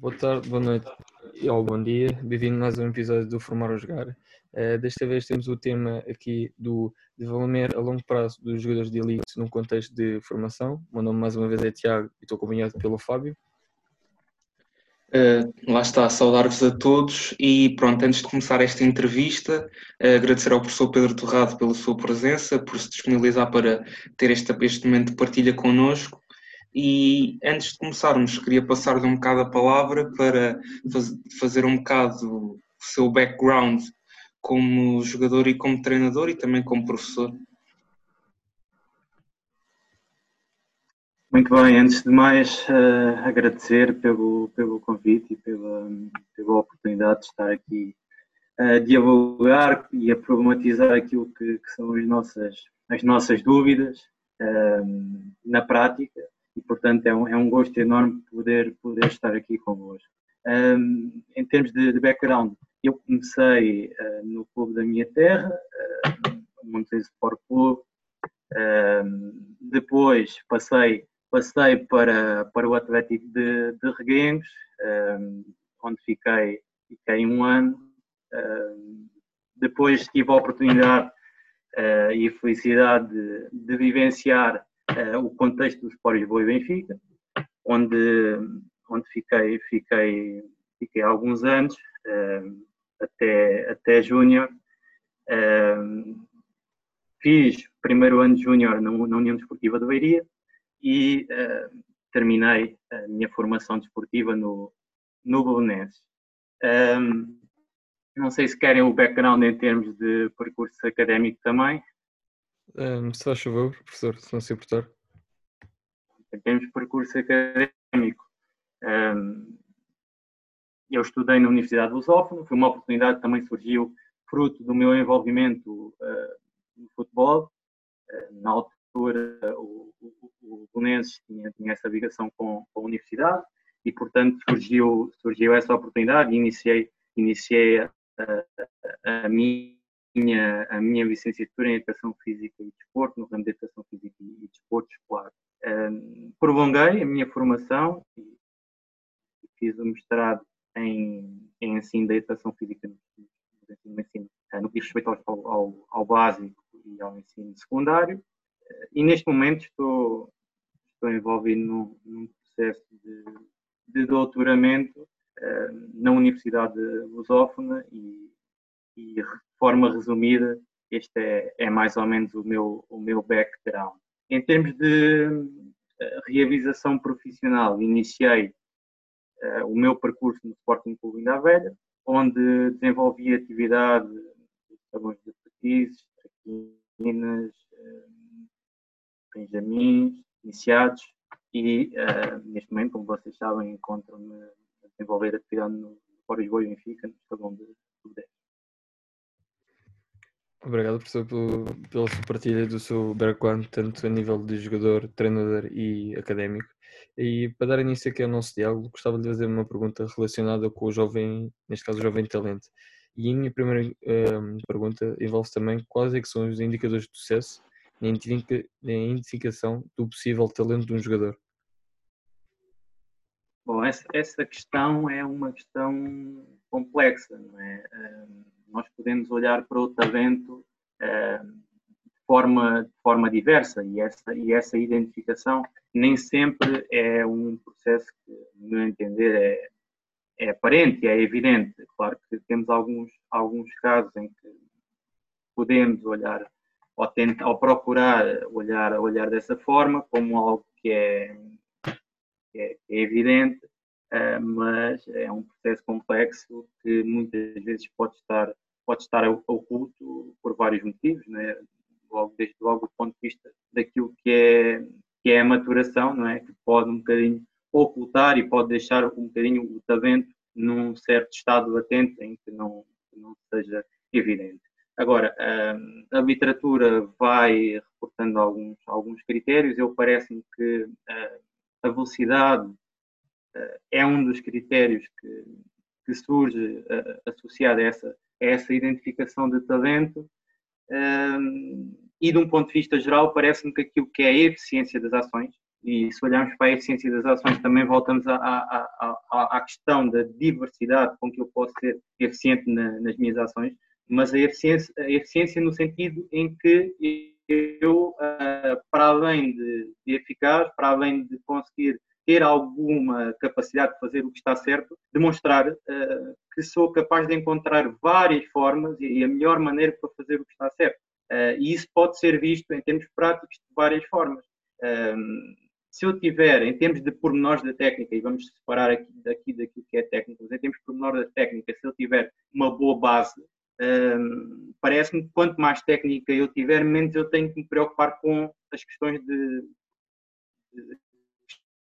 Boa tarde, boa noite ou bom dia. Bem-vindo a mais um episódio do Formar ou Jogar. Uh, desta vez temos o tema aqui do desenvolvimento a longo prazo dos jogadores de elite num contexto de formação. O meu nome mais uma vez é Tiago e estou acompanhado pelo Fábio. Uh, lá está, saudar-vos a todos e pronto, antes de começar esta entrevista, uh, agradecer ao professor Pedro Torrado pela sua presença, por se disponibilizar para ter este, este momento de partilha connosco e antes de começarmos, queria passar-lhe um bocado a palavra para faz, fazer um bocado o seu background como jogador e como treinador e também como professor. Muito bem, antes de mais uh, agradecer pelo, pelo convite e pela, pela oportunidade de estar aqui a dialogar e a problematizar aquilo que, que são as nossas, as nossas dúvidas uh, na prática e, portanto, é um, é um gosto enorme poder, poder estar aqui convosco. Um, em termos de, de, background, eu comecei uh, no clube da minha terra, uh, o Montes Sport Clube, um, depois passei, passei para, para o Atlético de, de Reguengos, um, onde fiquei, fiquei um ano. Um, depois tive a oportunidade uh, e a felicidade de, de vivenciar uh, o contexto dos Sport Lisboa e Benfica, onde, onde fiquei, fiquei, fiquei alguns anos, uh, até, até júnior. Uh, fiz primeiro ano de júnior na, União Desportiva de Beiria e terminei a minha formação desportiva no, no Belenenses. Um, não sei se querem o background em termos de percurso académico também. Um, se faz favor, professor, se não se importar. Em termos de percurso académico, um, eu estudei na Universidade de Lusófono, foi uma oportunidade que também surgiu fruto do meu envolvimento uh, no futebol. Uh, na altura, o, o, o tinha, tinha, essa ligação com, com, a universidade e, portanto, surgiu, surgiu essa oportunidade e iniciei, iniciei a, a, a minha minha, a minha licenciatura em Educação Física e Desporto, no ramo de Educação Física e Desporto Escolar. Um, prolonguei a minha formação e fiz o mestrado em, em ensino da Educação Física no ensino, eh, no que diz respeito ao, ao, ao, básico e ao ensino secundário. E neste momento estou, estou envolvido num, num processo de, de doutoramento uh, na Universidade Lusófona e e de forma resumida, este é, é, mais ou menos o meu, o meu background. Em termos de uh, realização profissional, iniciei uh, o meu percurso no Sporting Clube da Velha, onde desenvolvi atividade de salões de petizes, traquinas, uh, benjamins, iniciados, e neste momento, como vocês sabem, encontro-me a desenvolver atividade no Fórum e Benfica, no Salão de, de 10. Obrigado, professor, pelo, pela sua partilha do seu background, tanto a nível de jogador, treinador e académico. E para dar início aqui ao nosso diálogo, gostava de fazer uma pergunta relacionada com o jovem, neste caso, o jovem talento. E a minha primeira uh, pergunta envolve também quais é são os indicadores de sucesso na identificação do possível talento de um jogador. Bom, essa, essa questão é uma questão complexa, não é? Uh nós podemos olhar para o talento uh, de, forma, de forma diversa e essa, e essa identificação nem sempre é um processo que, no meu entender, é, é aparente, é evidente. Claro que temos alguns, alguns casos em que podemos olhar ou, tentar, ou procurar olhar, olhar dessa forma como algo que é, que é, é evidente, Uh, mas é um processo complexo que muitas vezes pode estar, pode estar oculto por vários motivos, né? logo, desde logo do ponto de vista daquilo que é, que é a maturação, não é? que pode um bocadinho ocultar e pode deixar um bocadinho o talento num certo estado latente em que não, que não seja evidente. Agora, hum, a literatura vai reportando alguns, alguns critérios, eu parece-me que hum, a velocidade eh, é um dos critérios que, que surge associado a essa, essa identificação de talento. Um, e de um ponto de vista geral, parece-me que aquilo que é a eficiência das ações, e se olharmos para a eficiência das ações, também voltamos à, à, à, à questão da diversidade com que eu posso ser eficiente na, nas minhas ações, mas a eficiência, a eficiência no sentido em que eu, uh, para além de, de eficaz, para além de conseguir ter alguma capacidade de fazer o que está certo, demonstrar uh, que sou capaz de encontrar várias formas e a melhor maneira para fazer o que está certo. Uh, e isso pode ser visto em termos práticos de várias formas. se eu tiver, em termos de pormenores da técnica, e vamos separar aqui daqui daquilo que é técnica, mas em termos de pormenores da técnica, se eu tiver uma boa base, parece-me que quanto mais técnica eu tiver, menos eu tenho que me preocupar com as questões de, de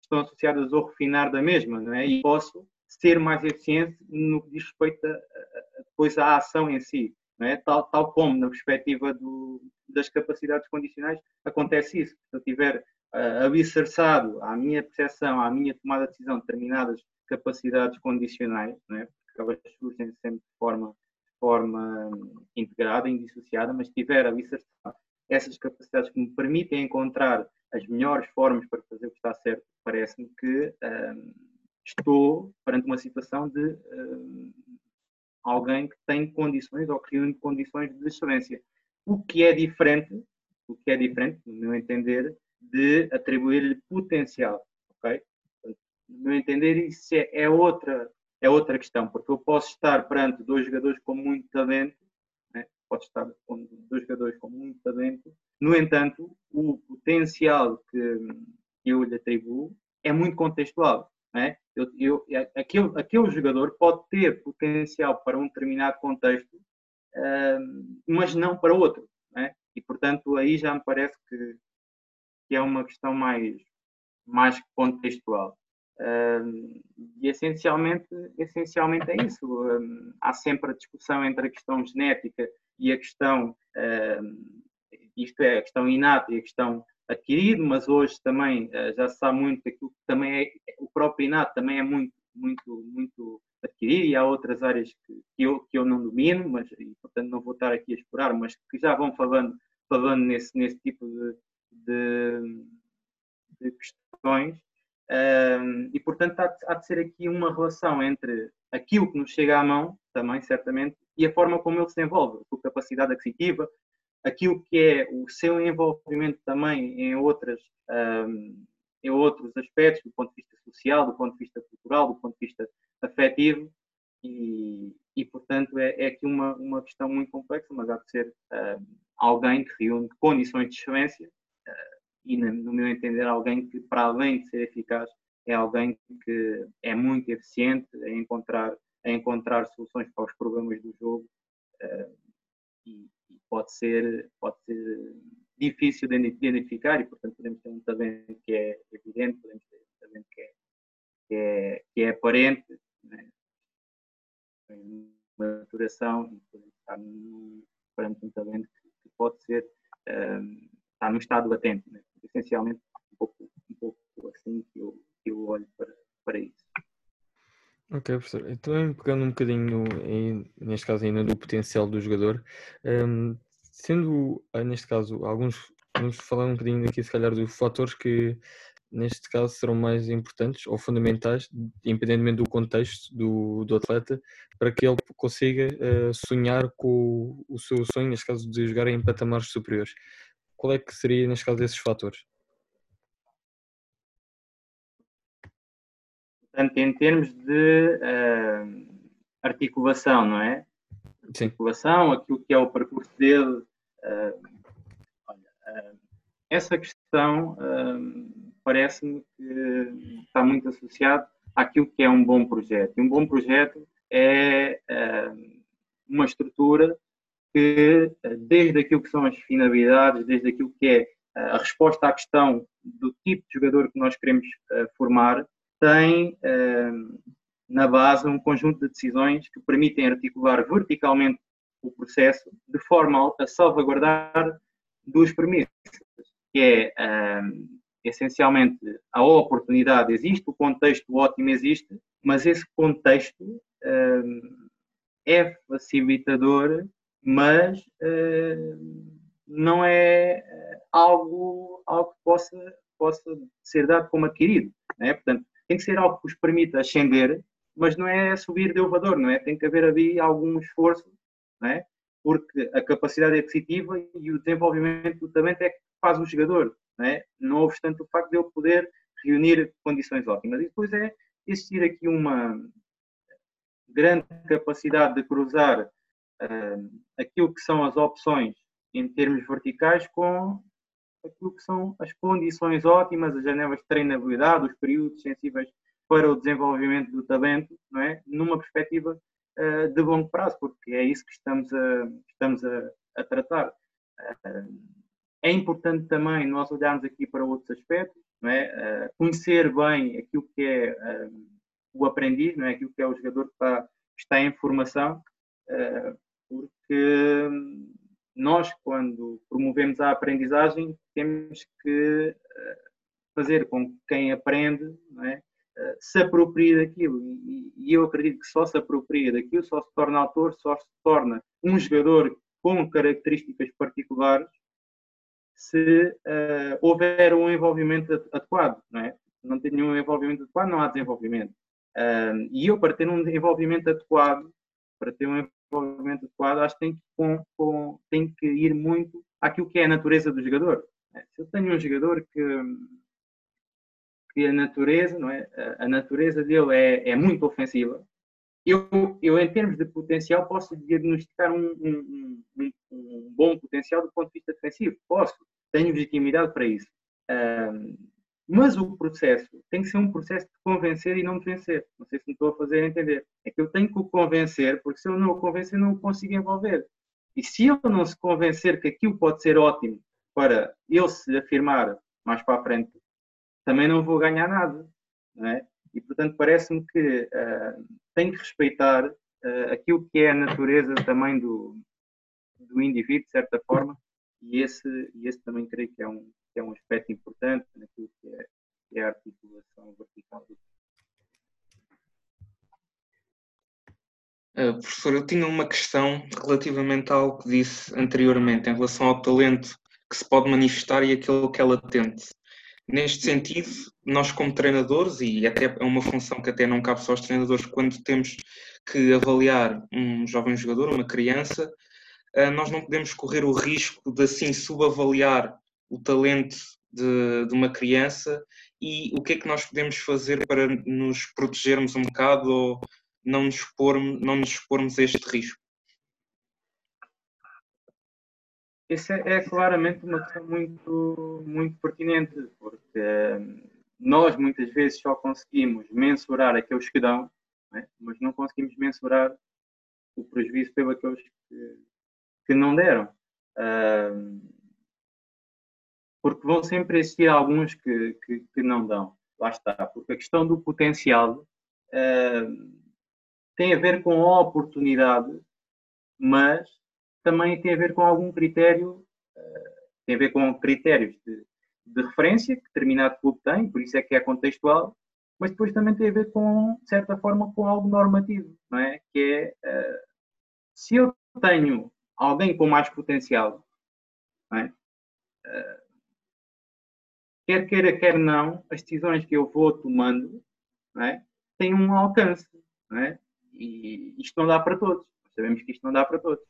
estão associadas ao refinar da mesma, não é? E posso ser mais eficiente no que diz respeito a, a, depois à ação em si, não é? Tal, tal como na perspectiva do, das capacidades condicionais acontece isso. Se eu tiver uh, alicerçado à minha percepção, à minha tomada de decisão determinadas capacidades condicionais, não é? Porque elas surgem sempre de forma forma integrada, indissociada, mas tiver alicerçado essas capacidades que me permitem encontrar as melhores formas para fazer o que está certo, parece-me que um, estou perante uma situação de um, alguém que tem condições ou que reúne condições de excelência. O que é diferente, o que é diferente, no meu entender, de atribuir-lhe potencial, ok? No meu entender, isso é, é outra é outra questão, porque eu posso estar perante dois jogadores com muito talento? Pode estar com dois jogadores com muito talento, no entanto, o potencial que eu lhe atribuo é muito contextual. Né? Eu, eu, aquele, aquele jogador pode ter potencial para um determinado contexto, mas não para outro. Né? E, portanto, aí já me parece que, que é uma questão mais, mais contextual. Uh, e essencialmente, essencialmente é isso. Uh, há sempre a discussão entre a questão genética e a questão, uh, isto é, a questão inata e a questão adquirida, mas hoje também ah, já se sabe muito aquilo que também é, o próprio inato também é muito, muito, muito adquirido e há outras áreas que, que, eu, que eu não domino, mas e, portanto não vou estar aqui a explorar, mas que já vão falando, falando nesse, nesse tipo de, de, de questões um, e, portanto, há de, há de, ser aqui uma relação entre aquilo que nos chega à mão, também, certamente, e a forma como ele se envolve, a sua capacidade aquisitiva, aquilo que é o seu envolvimento também em, outras, um, em outros aspectos, do ponto de vista social, do ponto de vista cultural, do ponto de vista afetivo, e, e portanto, é, é, aqui uma, uma questão muito complexa, mas há de ser um, alguém que reúne condições de excelência e, no meu entender, alguém que, para além de ser eficaz, é alguém que é muito eficiente em encontrar, em encontrar soluções para os problemas do jogo uh, e, e, pode ser, pode ser difícil de identificar e, portanto, podemos ter um talento que é evidente, podemos ter um talento que é, que é, que é aparente, né? maturação e podemos estar perante um talento que, que pode ser, um, eh, está num estado latente. Né? Essencialmente um pouco, um pouco assim que eu, que eu olho para, para isso. Ok, professor. Então, pegando um bocadinho, neste caso, ainda do potencial do jogador, um, sendo, ah, neste caso, alguns, vamos falar um bocadinho aqui, se calhar, dos fatores que, neste caso, serão mais importantes ou fundamentais, independentemente do contexto do, do atleta, para que ele consiga uh, sonhar com o, o seu sonho, neste caso, de jogar em patamares superiores qual é que seria, neste caso, esses fatores? Portanto, em termos de uh, articulação, não é? Sim. Articulação, aquilo que é o percurso dele. Uh, olha, uh, essa questão parece-me que está muito associado àquilo que é um bom projeto. E um bom projeto é uma estrutura que, eh, desde aquilo que são as finalidades, desde aquilo que é eh, a resposta à questão do tipo de jogador que nós queremos uh, formar, tem na base um conjunto de decisões que permitem articular verticalmente o processo de forma a salvaguardar duas premissas, que é essencialmente a oportunidade existe, o contexto ótimo existe, mas esse contexto é facilitador mas uh, não é algo, algo que possa possa ser dado como adquirido. Né? Portanto, tem que ser algo que os permita ascender, mas não é subir de elevador, não é? Tem que haver ali algum esforço, não é? Porque a capacidade aquisitiva e o desenvolvimento do talento é que faz o jogador, não é? Não obstante o facto de ele poder reunir condições ótimas. E depois é existir aqui uma grande capacidade de cruzar aquilo que são as opções em termos verticais com aquilo que são as condições ótimas, as janelas de treinabilidade, os períodos sensíveis para o desenvolvimento do talento, não é? numa perspectiva uh, de longo prazo, porque é isso que estamos a, estamos a, a tratar. Uh, é importante também nós olharmos aqui para outros aspectos, não é? Uh, conhecer bem aquilo que é o aprendiz, não é? aquilo que é o jogador que está, está em formação, porque nós, quando promovemos a aprendizagem, temos que fazer com que quem aprende é? se apropria daquilo. E, e, eu acredito que só se apropria daquilo, só se torna autor, só se torna um jogador com características particulares se uh, houver um envolvimento adequado. Não, é? não tem nenhum envolvimento adequado, não há desenvolvimento. Uh, e eu, para ter um envolvimento adequado, para ter um envolvimento adequado, acho que tem que, com, com, tem que ir muito àquilo que é a natureza do jogador. Se eu tenho um jogador que, que a natureza, não é? A, natureza dele é, é muito ofensiva. Eu, eu, em termos de potencial, posso diagnosticar um, um, um, um bom potencial do ponto de vista defensivo. Posso, tenho legitimidade para isso. Um, mas o processo tem que ser um processo de convencer e não de vencer. Não sei se me estou a fazer entender. É que eu tenho que o convencer, porque se eu não o convencer, não o consigo envolver. E se eu não se convencer que aquilo pode ser ótimo para ele se afirmar mais para a frente, também não vou ganhar nada. Não é? E, portanto, parece-me que uh, tenho que respeitar uh, aquilo que é a natureza também do, do indivíduo, de certa forma, e esse, e esse também creio que é um, que é um aspecto importante naquilo que é, que é a articulação vertical do Uh, professor, eu tinha uma questão relativamente ao que disse anteriormente, em relação ao talento que se pode manifestar e aquele que é latente. Neste sentido, nós como treinadores, e até é uma função que até não cabe só aos treinadores, quando temos que avaliar um jovem jogador, uma criança, eh, nós não podemos correr o risco de assim subavaliar o talento de, de uma criança e o que é que nós podemos fazer para nos protegermos um bocado ou não nos, expormos, não nos expormos a este risco? Isso é, é, claramente uma questão muito, muito pertinente, porque hum, nós muitas vezes só conseguimos mensurar aqueles que dão, é? mas não conseguimos mensurar o prejuízo pelos aqueles que, que não deram. Uh, porque vão sempre existir alguns que, que, que, não dão. Lá está. Porque a questão do potencial uh, tem a ver com a oportunidade, mas também tem a ver com algum critério, uh, tem a ver com critérios de, de, referência que determinado clube tem, por isso é que é contextual, mas depois também tem a ver com, de certa forma, com algo normativo, não é? Que é, uh, se eu tenho alguém com mais potencial, é? Uh, quer queira, quer não, as decisões que eu vou tomando é? têm um alcance, é? E isto não dá para todos. Sabemos que isto não dá para todos.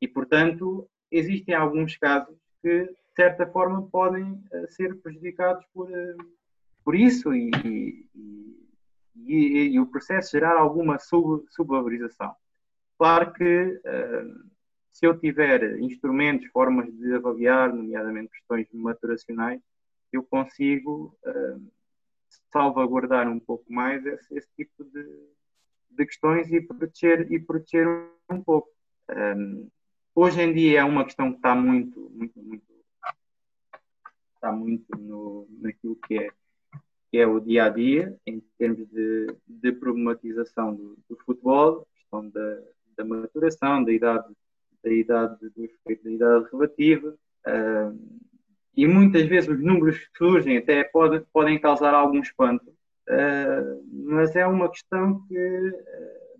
E, portanto, existem alguns casos que, de certa forma, podem uh, ser prejudicados por, uh, por isso e, e, e, e, o processo gerar alguma sub, subvalorização. Claro que, uh, se eu tiver instrumentos, formas de avaliar, nomeadamente questões maturacionais, eu consigo salvaguardar um pouco mais esse, esse tipo de, de, questões e proteger, e proteger um pouco. Um, hoje em dia é uma questão que está muito, muito, muito, está muito no, naquilo que é, que é o dia a dia, em termos de, de problematização do, do futebol, questão da, da maturação, da idade, da idade do da idade relativa. Uh, e muitas vezes os números que surgem até pode, podem causar algum espanto, uh, mas é uma questão que uh,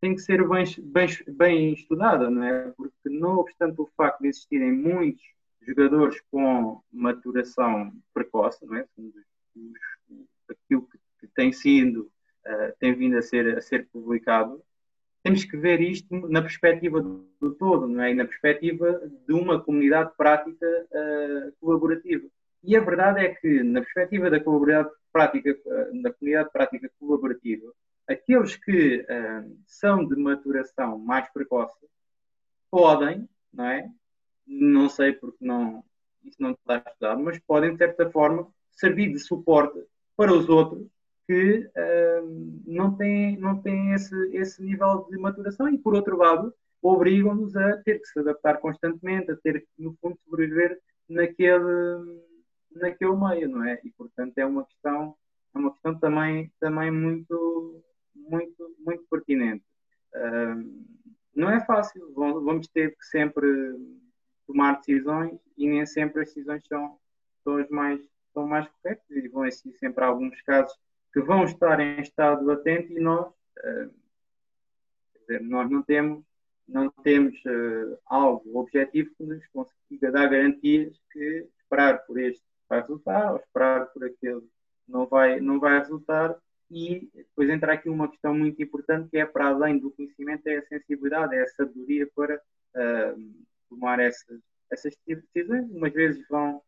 tem que ser bem, bem, bem estudada, não é? Porque, não obstante o facto de existirem muitos jogadores com maturação precoce, não é? aquilo que, tem sido, uh, tem vindo a ser, a ser publicado, temos que ver isto na perspectiva do todo, não é? na perspectiva de uma comunidade prática uh, colaborativa. E a verdade é que, na perspectiva da comunidade prática, uh, da comunidade prática colaborativa, aqueles que uh, são de maturação mais precoce podem, não é? Não sei porque não, isso não está estudado, mas podem, de certa forma, servir de suporte para os outros que uh, não têm, não têm esse, esse nível de maturação e, por outro lado, obrigam-nos a ter que se adaptar constantemente, a ter que, no fundo, sobreviver naquele, naquele meio, não é? E, portanto, é uma questão, é uma questão também, também muito, muito, muito pertinente. Uh, não é fácil, vamos ter que sempre tomar decisões e nem sempre as decisões são, são as mais, são mais corretas e vão existir sempre alguns casos que vão estar em estado latente e nós, uh, dizer, nós não temos, não temos uh, algo objetivo que nos consiga dar garantias que esperar por este vai resultar ou esperar por aquele não vai, não vai resultar e depois entra aqui uma questão muito importante que é para além do conhecimento é a sensibilidade, é a sabedoria para uh, tomar essas, essas decisões. Umas vezes vão,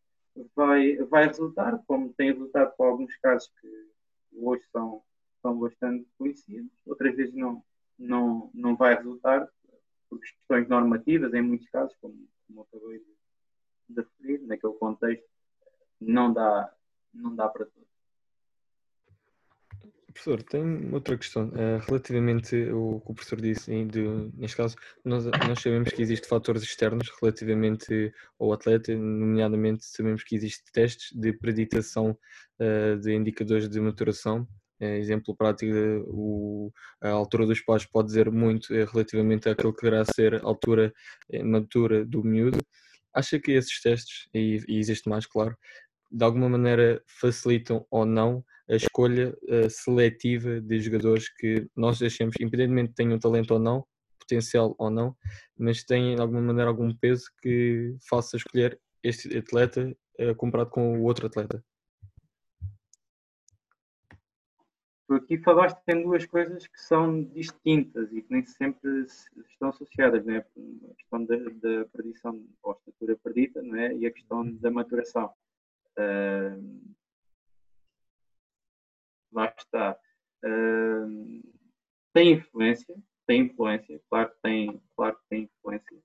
vai, vai resultar, como tem resultado para alguns casos que hoje são, são bastante conhecidos, outras vezes não, não, não vai resultar por questões normativas, em muitos casos, como, como acabei de, referir, naquele contexto, não dá, não dá para todos. Professor, tem outra questão. Uh, relativamente ao que o professor disse, de, neste caso, nós, nós sabemos que existem fatores externos relativamente ao atleta, nomeadamente sabemos que existem testes de preditação uh, de indicadores de maturação. Uh, exemplo prático, o, a altura dos pais pode dizer muito relativamente àquilo que irá ser a altura matura do miúdo. Acha que esses testes, e, e existe mais, claro, de alguma maneira facilitam ou não a escolha uh, seletiva de jogadores que nós deixemos, independentemente de tenham talento ou não, potencial ou não, mas têm de alguma maneira algum peso que faça escolher este atleta uh, comparado com o outro atleta. Tu aqui falaste em duas coisas que são distintas e que nem sempre estão associadas, né? a questão da, da predição ou estatura perdida né? e a questão da maturação. Uh, lá está, uh, tem influência, tem influência, claro que tem, claro que tem influência,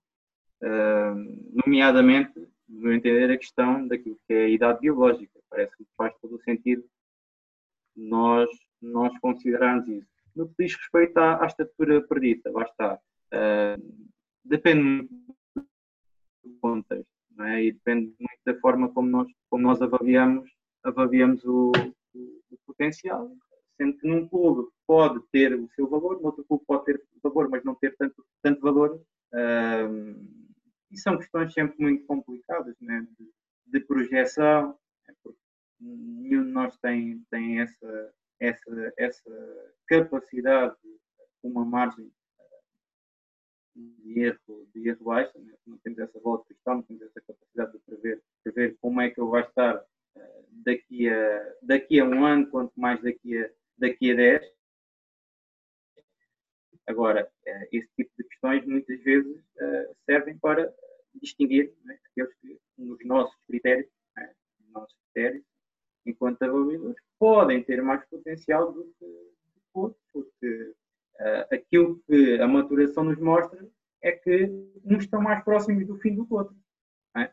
uh, nomeadamente, no meu entender, a questão daquilo que é a idade biológica. Parece que faz todo o sentido nós, nós considerarmos isso. No que diz respeito à, à estatura perdida, lá está. Uh, depende muito do contexto, é? E depende muito da forma como nós, como nós avaliamos, avaliamos o, o potencial, sendo que num clube pode ter o seu valor, outro clube pode ter valor, mas não ter tanto, tanto valor. e são questões sempre muito complicadas né? de, de projeção, né? porque nenhum de nós tem, tem essa, essa, essa capacidade, uma margem de erro, de erro baixa, né? não temos essa bola de cristal, não temos essa capacidade de prever, prever como é que ele vai estar daqui a, daqui a um ano, quanto mais daqui a, daqui a 10. Agora, eh, esse tipo de questões muitas vezes eh, servem para distinguir né, aqueles que, nos nossos critérios, né, nos nossos critérios, enquanto avaliadores, podem ter mais potencial do que outros, porque uh, aquilo que a maturação nos mostra é que uns estão mais próximos do fim do que outros. É?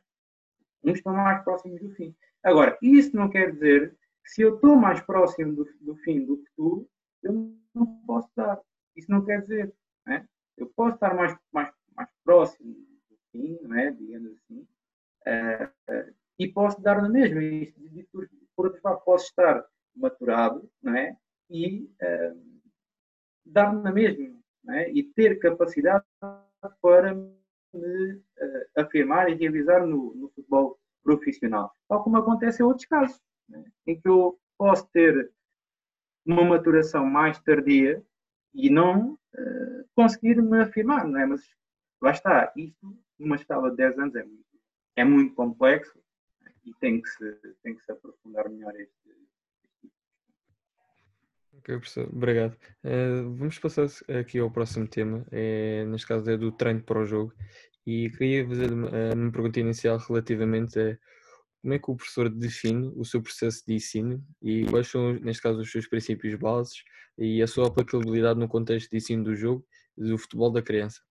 Uns estão mais próximos do fim. Agora, isso não quer dizer que se eu estou mais próximo do, do fim do que tu, eu não posso dar. Isso não quer dizer. Não é? Eu posso estar mais, mais, mais próximo do fim, é? digamos assim, uh, uh, e posso dar na mesma. E, por, por outro lado, posso estar maturado não é? e uh, dar na mesma. É? E ter capacidade para me afirmar e realizar no, no futebol profissional, tal como acontece em outros casos, né? em que eu posso ter uma maturação mais tardia e não uh, conseguir me afirmar, não é? Mas lá está, isto numa escala de 10 anos é muito, é muito complexo e tem que se, tem que se aprofundar melhor este. Ok, professor, obrigado. Uh, vamos passar aqui ao próximo tema, é, neste caso é do treino para o jogo, e queria fazer uma, uma pergunta inicial relativamente a como é que o professor define o seu processo de ensino e quais são, neste caso, os seus princípios bases e a sua aplicabilidade no contexto de ensino do jogo do futebol da criança?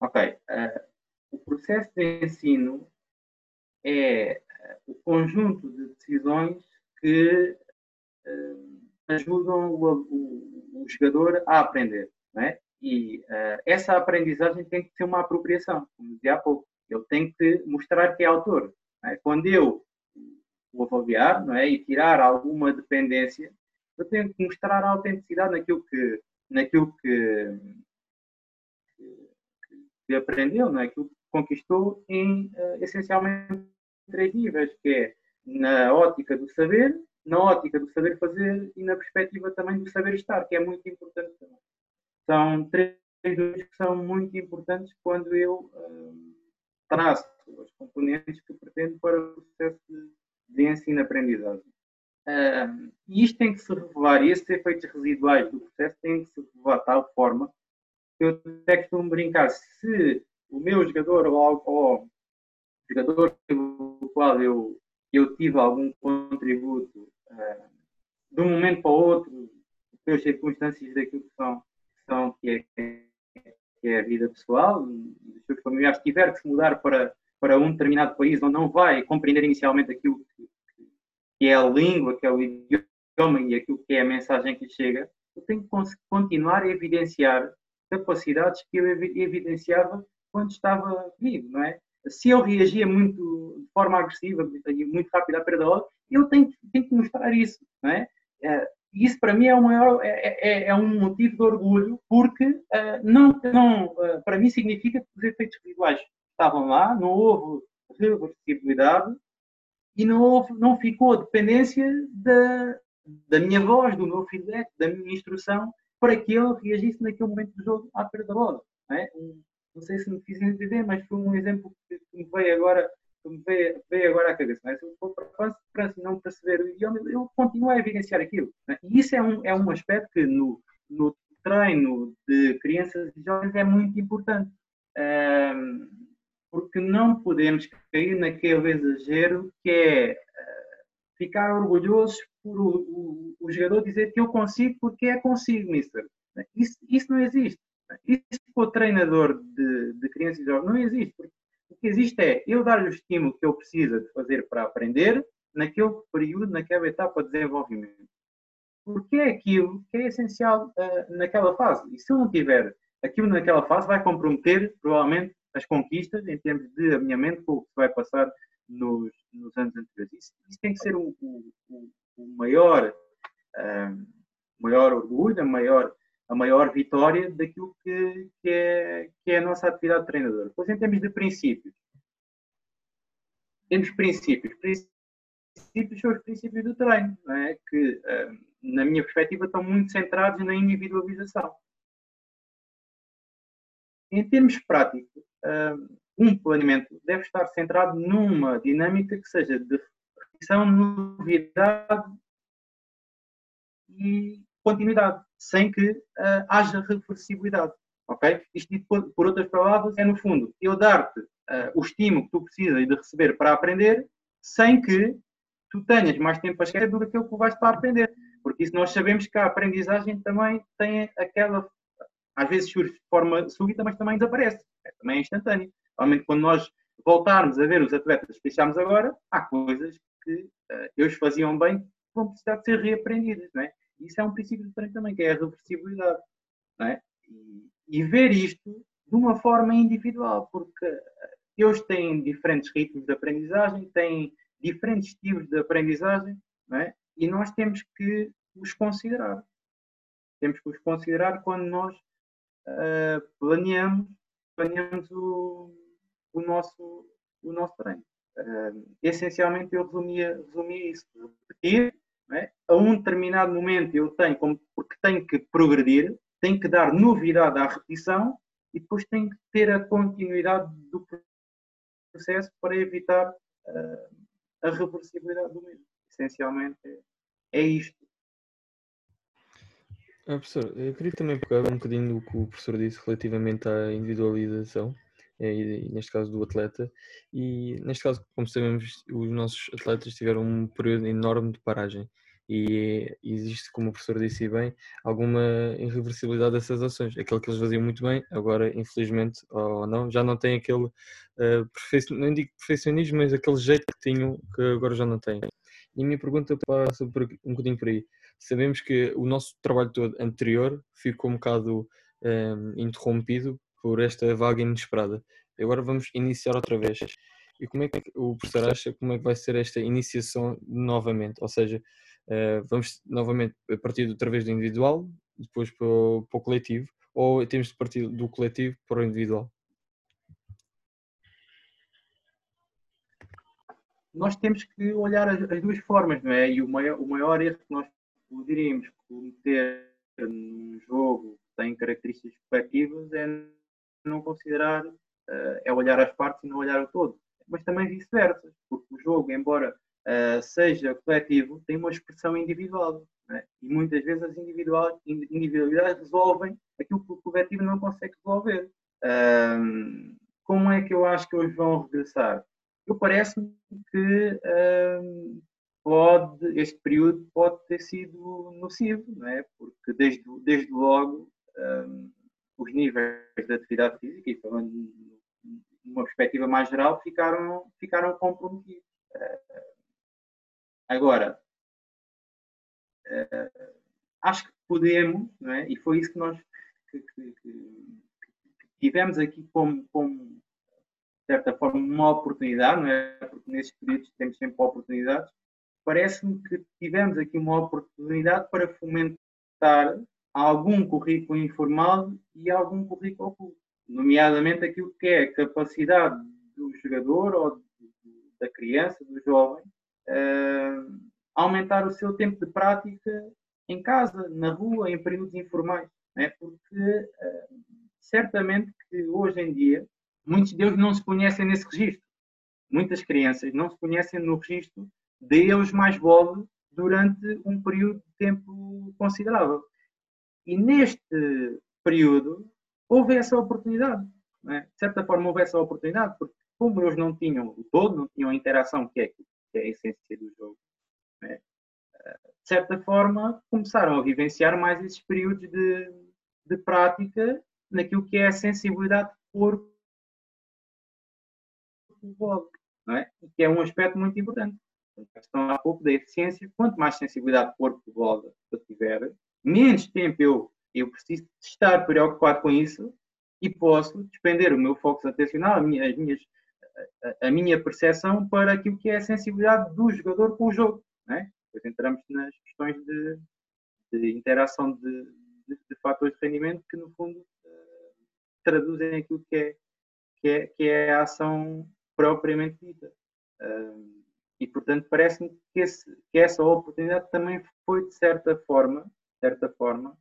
Ok. Uh, o processo de ensino é o conjunto de decisões que uh, ajudam o, o, o, jogador a aprender. É? E essa aprendizagem tem que ser uma apropriação, como dizia há pouco. Ele tem que mostrar que é autor. É? Quando eu o avaliar não é? e tirar alguma dependência, eu tenho que mostrar a autenticidade naquilo que, naquilo que, que, aprendeu, não é? que conquistou em uh, essencialmente três níveis, que é na ótica do saber, na ótica do saber fazer e na perspectiva também do saber estar, que é muito importante também. São três que são muito importantes quando eu uh, traço os componentes que pretendo para o processo de, de ensino-aprendizagem. Uh, e isto tem que se revelar, e esses efeitos residuais do processo têm que se revelar de tal forma que eu até costumo brincar, se o meu jogador ou, ou jogador pelo qual eu, eu tive algum contributo uh, de um momento para o outro, pelas circunstâncias daquilo que são, que, são, que é, que é a vida pessoal, os seus familiares tiver que se mudar para, para um determinado país onde não vai compreender inicialmente aquilo que, que é a língua, que é o idioma e aquilo que é a mensagem que chega, eu tenho que continuar a evidenciar capacidades que eu evidenciava quando estava vivo, não é? Se eu reagia muito de forma agressiva e muito rápida à perda de bola, eu tenho, que mostrar isso, não é? é isso para mim é, maior, é, é, é, um motivo de orgulho, porque uh, não, não, uh, para mim significa que os efeitos residuais estavam lá, não houve reversibilidade e não, houve, não ficou dependência da, da minha voz, do meu feedback, da minha instrução, para que ele reagisse naquele momento do jogo à perda da bola. É? Não sei se me fiz entender, mas foi um exemplo que, me veio agora me veio, veio agora à cabeça. É? Se eu for para a França e não perceber o idioma, eu continuo a evidenciar aquilo. É? E isso é um, é um aspecto que no, no treino de crianças e jovens é muito importante. Um, porque não podemos cair naquele exagero que é uh, ficar orgulhosos por o, o, o, jogador dizer que eu consigo porque é consigo, mister. Isso, isso não existe. Isso para o treinador de, de crianças e jovens não existe. O que existe é eu dar-lhe o estímulo que ele precisa de fazer para aprender naquele período, naquela etapa de desenvolvimento. Porque é aquilo que é essencial uh, naquela fase. E se eu não tiver aquilo naquela fase, vai comprometer, provavelmente, as conquistas em termos de alinhamento com o que vai passar nos, nos anos anteriores. Isso, isso, tem que ser o, o, o maior, ah, maior orgulho, a maior a maior vitória daquilo que, que, é, que é a nossa atividade de treinador. Depois, em termos de princípios, temos princípios. Princípios são os princípios do treino, é? que, ah, na minha perspectiva, estão muito centrados na individualização. Em termos práticos, ah, um planeamento deve estar centrado numa dinâmica que seja de repetição, novidade e continuidade, sem que uh, haja reversibilidade. Ok? Isto por, por, outras palavras é, no fundo, eu dar-te uh, o estímulo que tu precisas de receber para aprender, sem que tu tenhas mais tempo a esquecer do que aquilo que vais para aprender. Porque isso nós sabemos que a aprendizagem também tem aquela. Às vezes surge de forma súbita, mas também desaparece. É, também é instantâneo. Realmente, quando nós voltarmos a ver os atletas que agora, há coisas que uh, eles faziam bem que vão precisar de ser reaprendidas. Não é? Isso é um princípio treino também, que é a reversibilidade. É? E, e, ver isto de uma forma individual, porque eles têm diferentes ritmos de aprendizagem, têm diferentes estilos de aprendizagem, é? e nós temos que os considerar. Temos que os considerar quando nós uh, planeamos, planeamos o, o, nosso, o nosso treino. Uh, essencialmente, eu resumia, resumia isso. Repetir, é? A um determinado momento eu tenho, como, porque tenho que progredir, tenho que dar novidade à repetição e depois tem que ter a continuidade do processo para evitar uh, a reversibilidade do mesmo. Essencialmente é, é isto. Ah, professor, eu queria também pegar um bocadinho do que o professor disse relativamente à individualização, eh, e, neste caso do atleta, e neste caso, como sabemos, os nossos atletas tiveram um período enorme de paragem e existe, como o professor disse bem, alguma irreversibilidade dessas ações. Aquilo que eles faziam muito bem, agora, infelizmente, ou não, já não tem aquele, uh, não digo perfeccionismo, mas aquele jeito que tinham, que agora já não têm. E a minha pergunta passa por, um bocadinho por aí. Sabemos que o nosso trabalho todo anterior ficou um bocado um, eh, interrompido por esta vaga inesperada. Agora vamos iniciar outra vez. E como é que o professor acha como é que vai ser esta iniciação novamente? Ou seja, vamos novamente partir outra vez do individual, depois para o, para o coletivo, ou temos de partir do coletivo para o individual? Nós temos que olhar as, as duas formas, não é? E o maior, o maior erro que nós poderíamos cometer num jogo que tem características coletivas é não considerar, uh, é olhar as partes e não olhar o todo mas também vice-versa, porque o jogo, embora uh, seja coletivo, tem uma expressão individual. Né? E muitas vezes as individualidades resolvem aquilo que o coletivo não consegue resolver. Um, como é que eu acho que eles vão regressar? Eu parece-me que um, pode, este período pode ter sido nocivo, não é? porque desde, desde logo um, os níveis de atividade física, e falando uma perspectiva mais geral, ficaram, ficaram comprometidos. Agora, acho que podemos, é? e foi isso que nós que, que, que tivemos aqui como, como, de certa forma, uma oportunidade, não é? porque nesses períodos temos sempre oportunidades, parece-me que tivemos aqui uma oportunidade para fomentar algum currículo informal e algum currículo oculto nomeadamente aquilo que é a capacidade do jogador ou da criança, do jovem, uh, aumentar o seu tempo de prática em casa, na rua, em períodos informais. Né? Porque uh, certamente que hoje em dia muitos deles não se conhecem nesse registro. Muitas crianças não se conhecem no registro de eles mais bola durante um período de tempo considerável. E neste período, houve essa oportunidade. É? De certa forma, houve essa oportunidade, porque como eles não tinham o todo, não tinham a interação que é, que é a essência do jogo, é? de certa forma, começaram a vivenciar mais esses períodos de, de prática naquilo que é a sensibilidade corpo não é? que é um aspecto muito importante. A questão há pouco da eficiência, quanto mais sensibilidade corpo-bola eu tiver, menos tempo eu eu preciso estar preocupado com isso e posso despender o meu foco atencional, as minhas, a, minha percepção para aquilo que é a sensibilidade do jogador com o jogo. Né? Depois entramos nas questões de, de interação de, de, de, fatores de rendimento que, no fundo, uh, traduzem aquilo que é, que é, que é a ação propriamente dita. Uh, e, portanto, parece-me que, que, essa oportunidade também foi, de certa forma, de certa forma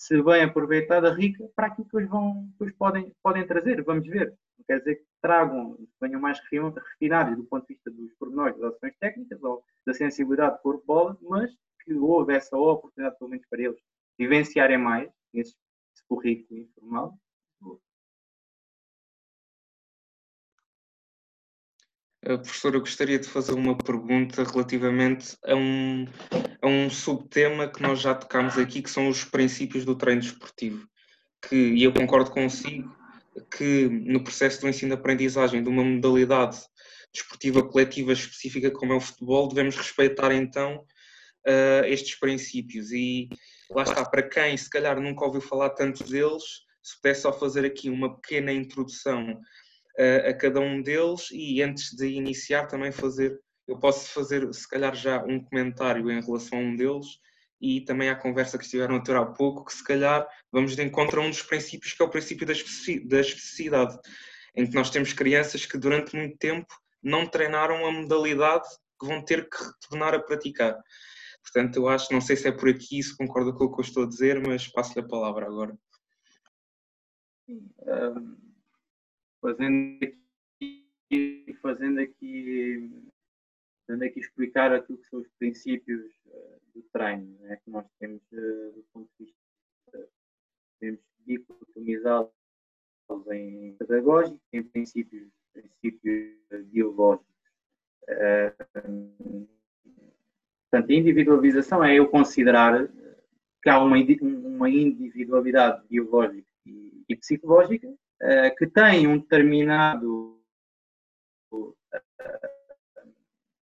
se bem aproveitada, rica, para aquilo que eles, vão, que eles podem, podem trazer. Vamos ver. Quer dizer que tragam, venham mais refinados do ponto de vista dos pormenores das ações técnicas ou da sensibilidade do corpo-bola, mas que houve essa oportunidade, pelo menos para eles, vivenciarem mais nesse currículo informal Uh, professor, eu gostaria de fazer uma pergunta relativamente a um, a um subtema que nós já tocámos aqui, que são os princípios do treino desportivo. Que, e eu concordo consigo que no processo do ensino-aprendizagem de uma modalidade desportiva coletiva específica como é o futebol, devemos respeitar então uh, estes princípios. E lá está, para quem se calhar nunca ouviu falar tanto deles, se pudesse só fazer aqui uma pequena introdução a, cada um deles e antes de iniciar também fazer, eu posso fazer se calhar já um comentário em relação a um deles e também à conversa que estiveram a ter há pouco, que se calhar vamos de encontro a um dos princípios que é o princípio da especificidade, em que nós temos crianças que durante muito tempo não treinaram a modalidade que vão ter que retornar a praticar. Portanto, eu acho, não sei se é por aqui, se concorda com o que eu estou a dizer, mas passo-lhe a palavra agora. Fazendo aqui, fazendo aqui, fazendo aqui explicar aquilo que são os princípios uh, do treino, né, que nós temos uh, do ponto de vista, temos dicotomizá-los em pedagógico, em princípios, princípios biológicos. Uh, portanto, a individualização é eu considerar que há uma, uma individualidade biológica e, e psicológica uh, que tem um determinado uh,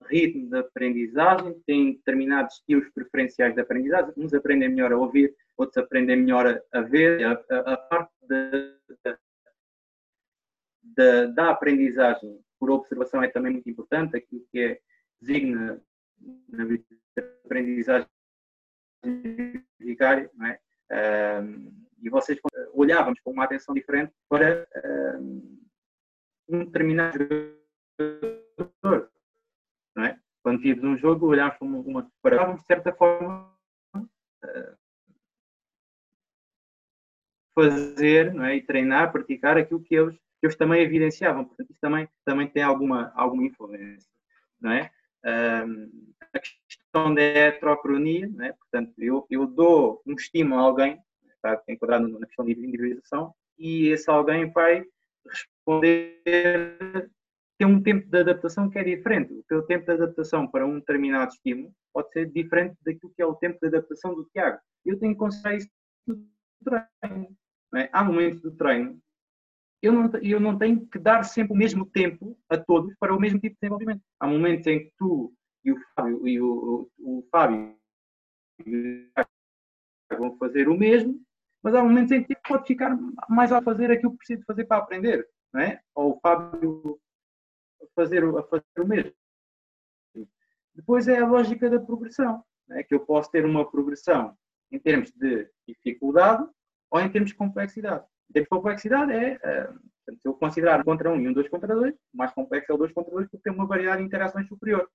ritmo de aprendizagem, tem determinados estilos preferenciais de aprendizagem. Uns aprendem melhor a ouvir, outros aprendem melhor a ver. A, a, a parte de, de, da aprendizagem por observação é também muito importante. Aquilo que é designa na aprendizagem vicário, não é? e vocês olhávamos com uma atenção diferente para um determinado jogador, não é? Quando víamos um jogo, olhávamos como uma parávamos de certa forma uh, fazer, não é? E treinar, praticar aquilo que eles, que eles também evidenciavam. Portanto, isso também também tem alguma alguma influência, não é? Um, a questão da heterocronia, né? portanto, eu, eu dou um estímulo a alguém, está enquadrado na questão de individualização, e esse alguém vai responder tem um tempo de adaptação que é diferente. O teu tempo de adaptação para um determinado estímulo pode ser diferente daquilo que é o tempo de adaptação do Tiago. Eu tenho que considerar isso no treino. É? Há momentos do treino eu não, eu não tenho que dar sempre o mesmo tempo a todos para o mesmo tipo de desenvolvimento. Há momentos em que tu e o Fábio, e o, o, o Fábio vão fazer o mesmo, mas há momentos em que pode ficar mais a fazer aquilo que preciso fazer para aprender, não é? Ou o Fábio a fazer, a fazer o mesmo. Depois é a lógica da progressão, é? que eu posso ter uma progressão em termos de dificuldade ou em termos de complexidade. Em termos de complexidade é, uh, se eu considerar um contra um e um dois contra dois, o mais complexo é o dois contra dois porque tem uma variedade de interações superior.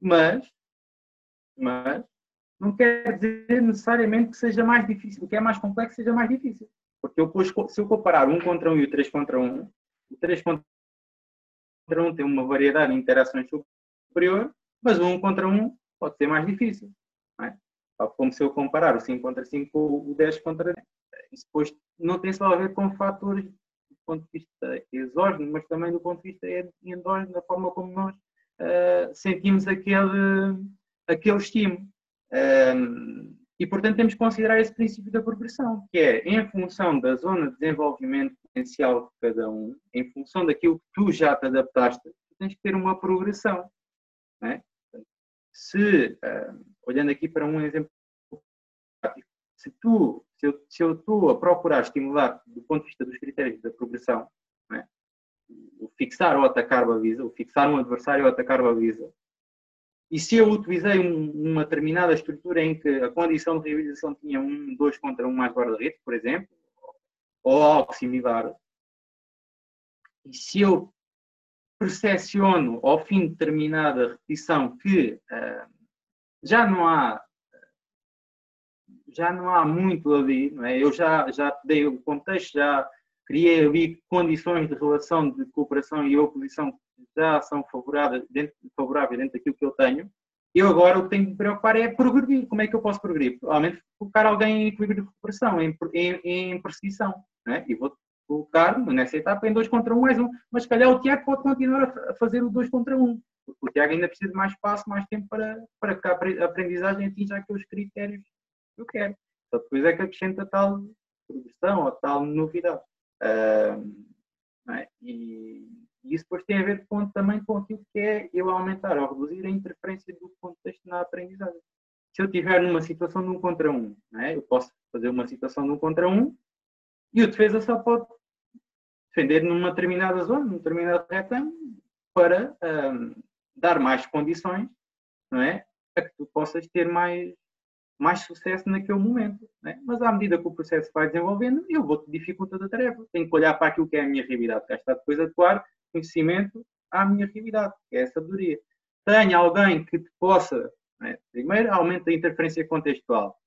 Mas, mas não quer dizer necessariamente que seja mais difícil. O que é mais complexo seja mais difícil. Porque eu, se eu comparar um contra um e o três contra um, o três contra um tem uma variedade de interações superior, mas um contra um pode ser mais difícil. Não é? Como se eu comparar o 5 contra 5 com o 10 contra 10. Isso depois não tem só a ver com fatores do ponto de vista exógeno, mas também do ponto de vista endógeno, da forma como nós uh, sentimos aquele, aquele estímulo. Um, e, portanto, temos que considerar esse princípio da progressão, que é em função da zona de desenvolvimento potencial de cada um, em função daquilo que tu já te adaptaste, tens que ter uma progressão. É? Se, uh, olhando aqui para um exemplo prático, se tu, se eu, estou a procurar estimular do ponto de vista dos critérios da progressão, é? o fixar ou atacar baliza, o fixar um adversário ou atacar baliza. E se eu utilizei um, uma determinada estrutura em que a condição de realização tinha um 2 contra um mais guarda-redes, por exemplo, ou algo similar, e se eu percepciono ao fim de determinada repetição que uh, já não há já não há muito ali, não é? eu já, já dei o contexto, já criei ali condições de relação de cooperação e oposição que já são favoráveis dentro, favoráveis dentro daquilo que eu tenho. Eu agora o que tenho que me preocupar é progredir. Como é que eu posso progredir? Provavelmente colocar alguém em equilíbrio de cooperação, em, em, em precisão. Né? E vou colocar nessa etapa em 2 contra 1 um, mais um. Mas se calhar o Tiago pode continuar a fazer o 2 contra 1. Um, porque o Tiago ainda precisa de mais espaço, mais tempo para, para que a aprendizagem atinja aqueles critérios que eu quero. Só depois é que acrescenta tal progressão ou tal novidade. Uh, é? e, e, isso depois tem a ver com, também com aquilo que é eu aumentar ou reduzir a interferência do contexto na aprendizagem. Se eu estiver numa situação de um contra um, é? eu posso fazer uma situação de um contra um e o defesa só pode defender numa determinada zona, num determinado retângulo, para um, dar mais condições não é? a que tu possas ter mais, mais sucesso naquele momento. Né? Mas à medida que o processo vai desenvolvendo, eu vou-te dificultando a tarefa. Tenho que olhar para aquilo que é a minha realidade, que está depois adequar conhecimento à minha realidade, que é a sabedoria. Tenha alguém que te possa, né? primeiro, aumenta a interferência contextual,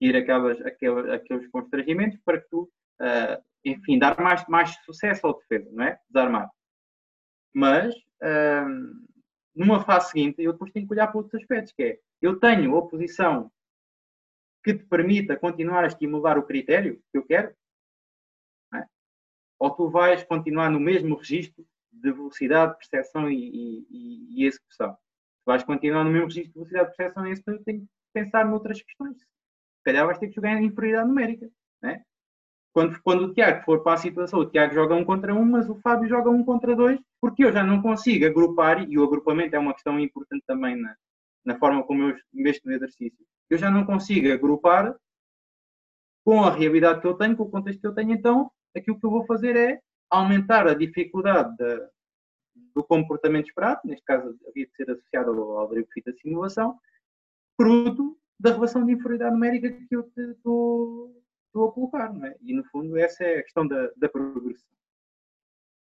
ir aquelas, aquelas, aqueles constrangimentos para que tu uh, enfim, dar mais, mais sucesso ao defesa, não é? Desarmar. Mas, hum, numa fase seguinte, eu depois tenho que olhar para outros aspectos, que é, eu tenho oposição que te permita continuar a estimular o critério que eu quero, é? ou tu vais continuar no mesmo registro de velocidade, percepção e, e, e execução. Se vais continuar no mesmo registro de velocidade, percepção e execução, tenho que pensar noutras questões. Se calhar vais ter que jogar em inferioridade numérica. É? Quando, quando o Tiago for para a situação, o Tiago joga um contra um, mas o Fábio joga um contra dois, porque eu já não consigo agrupar, e o agrupamento é uma questão importante também na, na forma como eu investo no exercício. Eu já não consigo agrupar com a realidade que eu tenho, com o contexto que eu tenho, então aquilo que eu vou fazer é aumentar a dificuldade de, do comportamento esperado, neste caso havia de ser associado ao algoritmo de simulação, fruto da relação de inferioridade numérica que eu estou a colocar. É? E, no fundo, essa é a questão da, da progressão.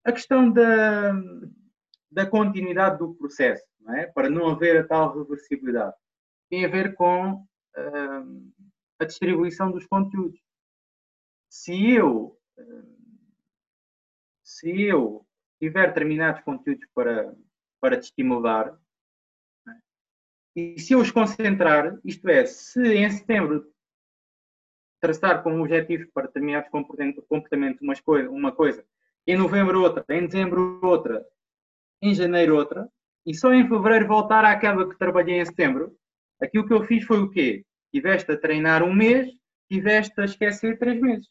A questão da, da continuidade do processo, não é? para não haver a tal reversibilidade, tem a ver com uh, a distribuição dos conteúdos. Se eu, uh, se eu tiver determinados conteúdos para, para te estimular, é? e se eu os concentrar, isto é, se em setembro traçar como objetivo para determinados comportamentos uma coisa, uma coisa, em novembro outra, em dezembro outra, em janeiro outra, e só em fevereiro voltar àquela que trabalhei em setembro, aquilo que eu fiz foi o quê? Tiveste a treinar um mês, tiveste a esquecer três meses.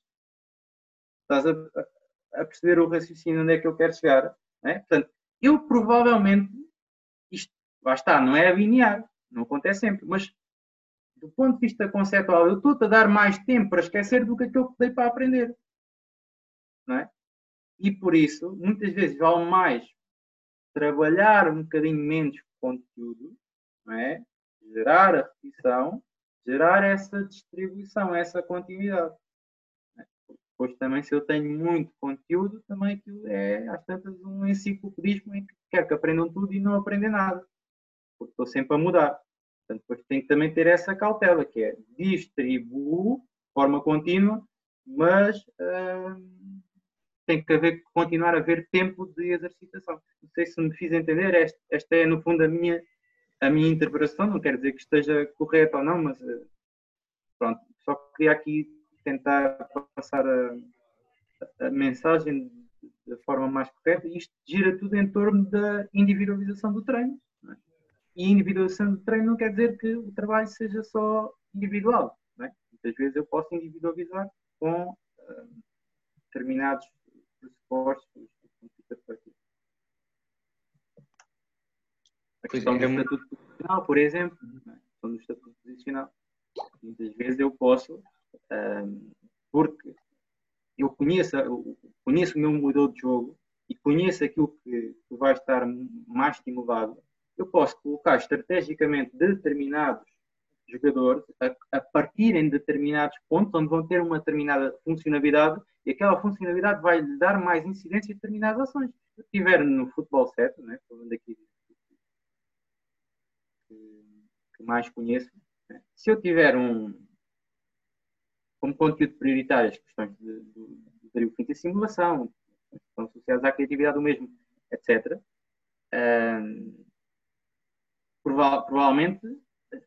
Estás a, a perceber o raciocínio onde é que eu quero chegar? É? Portanto, eu provavelmente, isto, lá está, não é linear, não acontece sempre, mas do ponto de vista conceptual, eu estou-te a dar mais tempo para esquecer do que aquilo que dei para aprender. Não é? E por isso, muitas vezes vale mais trabalhar um bocadinho menos conteúdo, não é? gerar a repetição, gerar essa distribuição, essa continuidade. É? Depois também, se eu tenho muito conteúdo, também aquilo é, às tantas, um enciclopedismo em que quero que aprendam tudo e não aprendem nada. Porque estou sempre a mudar. Portanto, depois tem que também ter essa cautela, que é distribuo de forma contínua, mas hum, tem que haver, continuar a haver tempo de exercitação. Não sei se me fiz entender, esta, esta é no fundo a minha, a minha interpretação, não quer dizer que esteja correta ou não, mas uh, pronto, só queria aqui tentar passar a, a mensagem da forma mais correta. Isto gira tudo em torno da individualização do treino. E individualização de treino não quer dizer que o trabalho seja só individual. É? Muitas vezes eu posso individualizar com uh, determinados pressupostos A questão do estatuto posicional, por exemplo, é? a questão do estatuto posicional. Muitas vezes eu posso, um, porque eu conheço, eu conheço o meu modelo de jogo e conheço aquilo que, que vai estar mais estimulado, eu posso colocar estrategicamente determinados jogadores a, a partirem de determinados pontos onde vão ter uma determinada funcionalidade e aquela funcionalidade vai lhe dar mais incidência em determinadas ações. Se eu estiver no futebol 7, né, falando aqui que, mais conheço, né, se eu tiver um como conteúdo prioritário as questões de, de, de, de simulação, estão associadas à criatividade do mesmo, etc prova provavelmente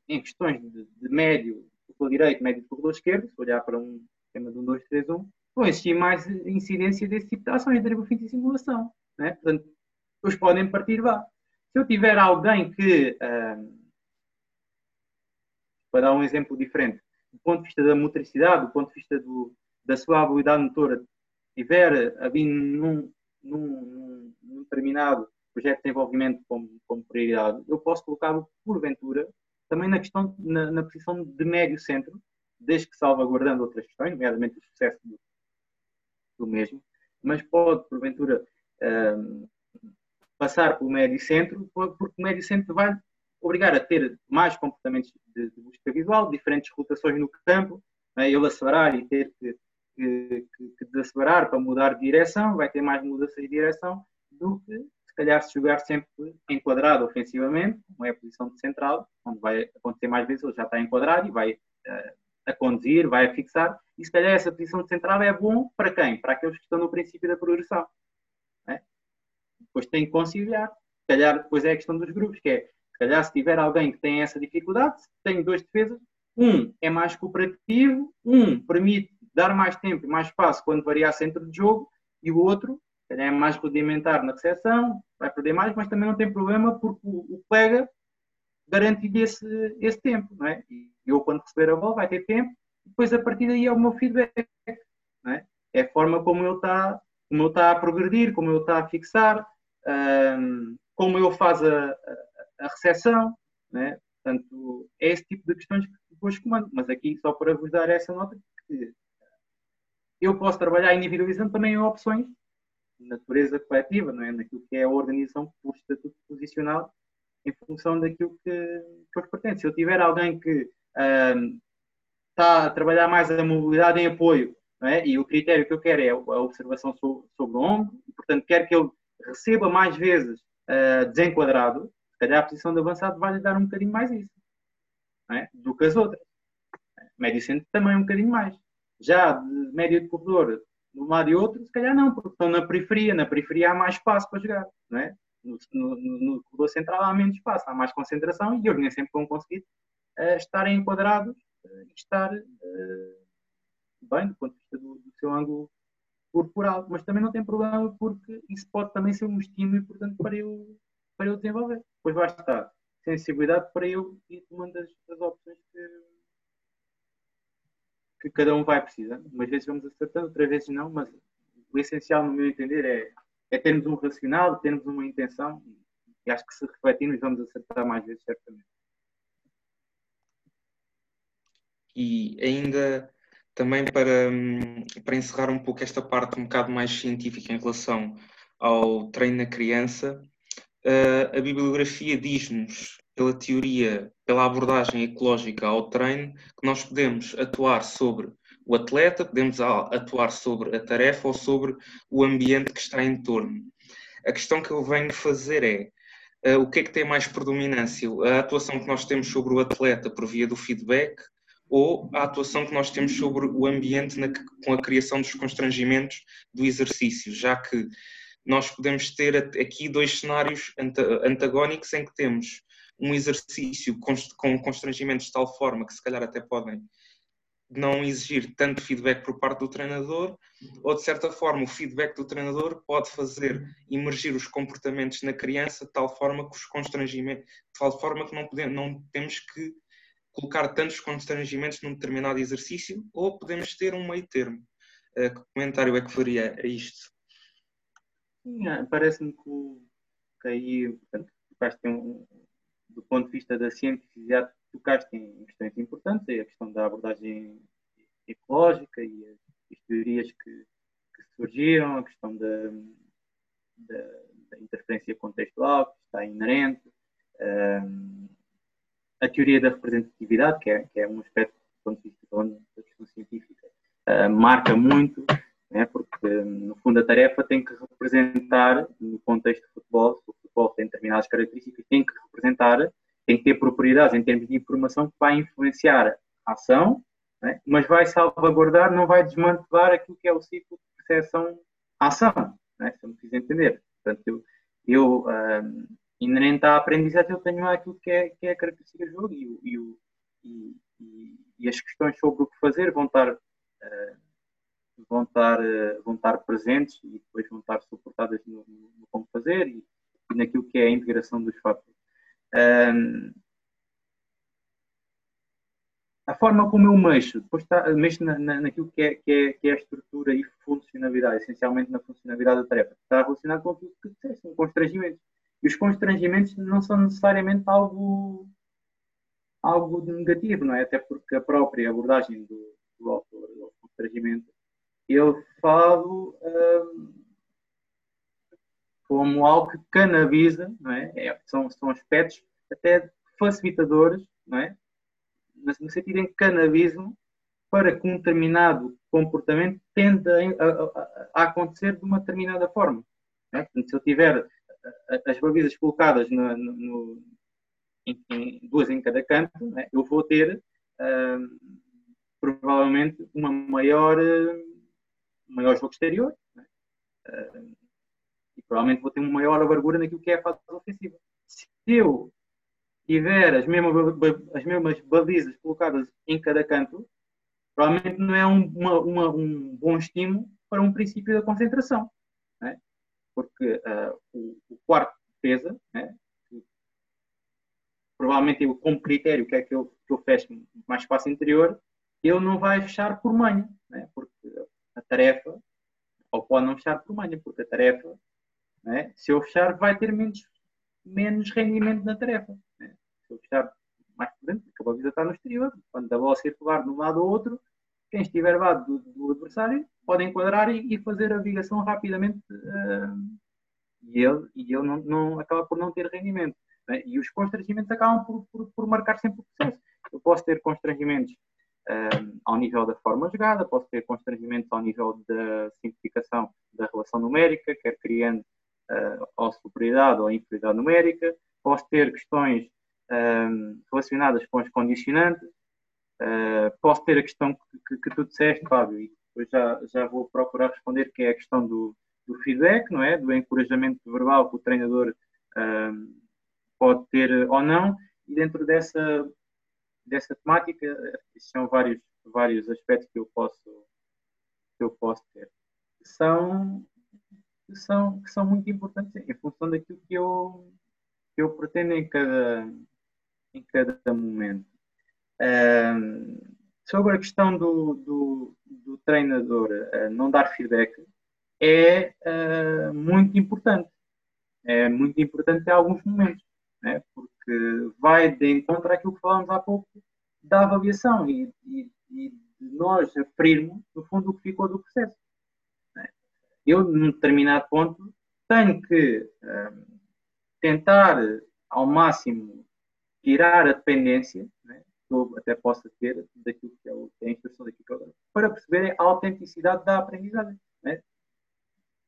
em questões de, de médio do direito, médio do corredor esquerdo, se olhar para um sistema de 1, 2, 3, 1, vão existir mais incidência desse tipo de ações de fim de simulação. Né? Portanto, eles podem partir lá. Se eu tiver alguém que, para dar um exemplo diferente, do ponto de vista da motricidade, do ponto de vista do, da sua habilidade motora, tiver havido num, num, num determinado projeto de desenvolvimento como, como prioridade, eu posso colocá-lo, porventura, também na questão, na, na, posição de médio centro, desde que salvaguardando outras questões, nomeadamente o sucesso do, do mesmo, mas pode, porventura, um, passar pelo médio centro, porque o médio centro vai obrigar a ter mais comportamentos de, de busca visual, diferentes rotações no campo, né, ele acelerar e ter que, que, que, desacelerar para mudar de direção, vai ter mais mudança de direção do que calhar se jogar sempre enquadrado ofensivamente, como é a posição de central, onde vai acontecer mais vezes, ele já está enquadrado e vai uh, a conduzir, vai a fixar, e se calhar essa posição de central é bom para quem? Para aqueles que estão no princípio da progressão. É? Depois tem que conciliar. Se calhar depois é a questão dos grupos, que é, se calhar se tiver alguém que tem essa dificuldade, tem dois defesas, um é mais cooperativo, um permite dar mais tempo e mais espaço quando variar centro de jogo, e o outro é mais rudimentar na recepção, vai perder mais, mas também não tem problema porque o, colega garante-lhe esse, esse tempo, não é? E eu, quando receber a bola, vai ter tempo, depois a partir daí é o meu feedback, não é? É a forma como ele está como ele está a progredir, como ele está a fixar, um, como ele faz a, a, a recepção, né? Portanto, é esse tipo de questões que depois comando. Mas aqui, só para vos dar essa nota, eu posso trabalhar individualizando também opções natureza coletiva, não é? naquilo que é a organização por estatuto posicional em função daquilo que, que os pertence. Se eu tiver alguém que está a trabalhar mais a mobilidade em apoio, é? e o critério que eu quero é a observação sobre, o ombro, e, portanto, quero que ele receba mais vezes uh, desenquadrado, se calhar a posição de avançado vai lhe dar um bocadinho mais isso é? do que as outras. Médio centro também um bocadinho mais. Já de médio de corredor, um lado e outro, se calhar não, porque estão na periferia. Na periferia há mais espaço para jogar. Não é? no, no, no corredor central há menos espaço, há mais concentração e eles nem sempre vão conseguir uh, estar enquadrados uh, e estar uh, bem do ponto de vista do, do, seu ângulo corporal. Mas também não tem problema porque isso pode também ser um estímulo importante para eu, para eu desenvolver. Depois vai estar sensibilidade para eu ir tomando as, as opções que, que cada um vai precisando. Umas vezes vamos acertando, outras vezes não, mas o essencial, no meu entender, é, é termos um racional, termos uma intenção e acho que se refletirmos vamos acertar mais vezes, certamente. E ainda também para, hum, para encerrar um pouco esta parte um bocado mais científica em relação ao treino na criança, a bibliografia diz-nos, pela teoria, pela abordagem ecológica ao treino, que nós podemos atuar sobre o atleta, podemos atuar sobre a tarefa ou sobre o ambiente que está em torno. A questão que eu venho fazer é uh, o que é que tem mais predominância? A atuação que nós temos sobre o atleta por via do feedback ou a atuação que nós temos sobre o ambiente na, com a criação dos constrangimentos do exercício, já que nós podemos ter aqui dois cenários antagónicos em que temos um exercício com constrangimentos de tal forma que se calhar até podem não exigir tanto feedback por parte do treinador, ou de certa forma o feedback do treinador pode fazer emergir os comportamentos na criança de tal forma que os constrangimentos, de tal forma que não, podemos, não temos que colocar tantos constrangimentos num determinado exercício, ou podemos ter um meio termo. Uh, que comentário é que faria a isto? É, parece-me que, aí, portanto, um, do ponto de vista da cientificidade, tocaste em questões importantes, a questão da abordagem ecológica e as, as teorias que, que, surgiram, a questão da, da, da, interferência contextual, que está inerente, um, a teoria da representatividade, que é, que é um aspecto, do ponto de vista da questão científica, uh, marca muito, né, porque no fundo a tarefa tem que representar, no contexto de futebol, se futebol tem determinadas características, tem que representar tem que ter propriedades em termos de informação que vai influenciar a ação, né? mas vai salvaguardar, não vai desmantelar aquilo que é o ciclo de percepção-ação, né? se eu me fiz entender. Portanto, eu, eu um, inerente à aprendizagem, eu tenho aquilo que é, que é a característica do jogo e, e, e, e, as questões sobre o que fazer vão estar, uh, vão estar, uh, vão estar presentes e depois vão estar suportadas no, no como fazer e naquilo que é a integração dos fatores. Um, a forma como eu mexo, depois está, mexo na, na, naquilo que é, que, é, que é a estrutura e funcionalidade, essencialmente na funcionalidade da tarefa. Está relacionado com aquilo que disseste, com constrangimentos. E os constrangimentos não são necessariamente algo, algo negativo, não é? Até porque a própria abordagem do, do autor, do constrangimento, eu falo um, como algo que canaliza, não é? é? são, são aspectos até facilitadores, não é? no sentido em que canalizam para que um determinado comportamento tenda a, a, a acontecer de uma determinada forma. É? Portanto, se eu tiver as balizas colocadas no, no, em, em, duas em cada canto, é? eu vou ter, uh, provavelmente uma maior, maior jogo exterior né? uh, provavelmente vou ter uma maior abertura naquilo que é a fase ofensiva. Se eu tiver as mesmas, as mesmas balizas colocadas em cada canto, provavelmente não é um, uma, uma, um bom estímulo para um princípio da concentração. Né? Porque uh, o, o, quarto defesa, né? provavelmente eu, como critério, que é que eu, que eu fecho mais espaço interior, ele não vai fechar por manha, né? porque a tarefa, ou pode não fechar por manha, porque a tarefa, né? se eu fechar, vai ter menos, menos rendimento na tarefa. Né? Se eu fechar mais por dentro, porque a baliza está no exterior, quando a bola circular de um lado ou outro, quem estiver lado do, do adversário pode enquadrar e, e, fazer a ligação rapidamente uh, e ele, e ele não, não, acaba por não ter rendimento. Né? E os constrangimentos acabam por, por, por, marcar sempre o processo. Eu posso ter constrangimentos uh, ao nível da forma jogada, posso ter constrangimentos ao nível da simplificação da relação numérica, quer criando uh, ou superioridade ou inferioridade numérica, posso ter questões relacionadas com os condicionantes, Uh, posso ter a questão que, que, que, tu disseste, Fábio, e depois já, já vou procurar responder, que é a questão do, do feedback, não é? Do encorajamento verbal que o treinador uh, pode ter ou não, e dentro dessa, dessa temática, são vários, vários aspectos que eu posso, que eu posso ter. São, são, que são muito importantes em função daquilo que eu, que eu pretendo em cada, em cada momento sobre a questão do, do, do treinador uh, não dar feedback, é uh, muito importante. É muito importante em alguns momentos, né? porque vai de encontro àquilo que falámos há pouco da avaliação e, e, e de nós aferirmos, no fundo, o que ficou do processo. Eu, num determinado ponto, tenho que tentar ao máximo tirar a dependência né? que eu até possa ter daquilo que é, é a instrução daquilo que eu para perceber a autenticidade da aprendizagem. Né?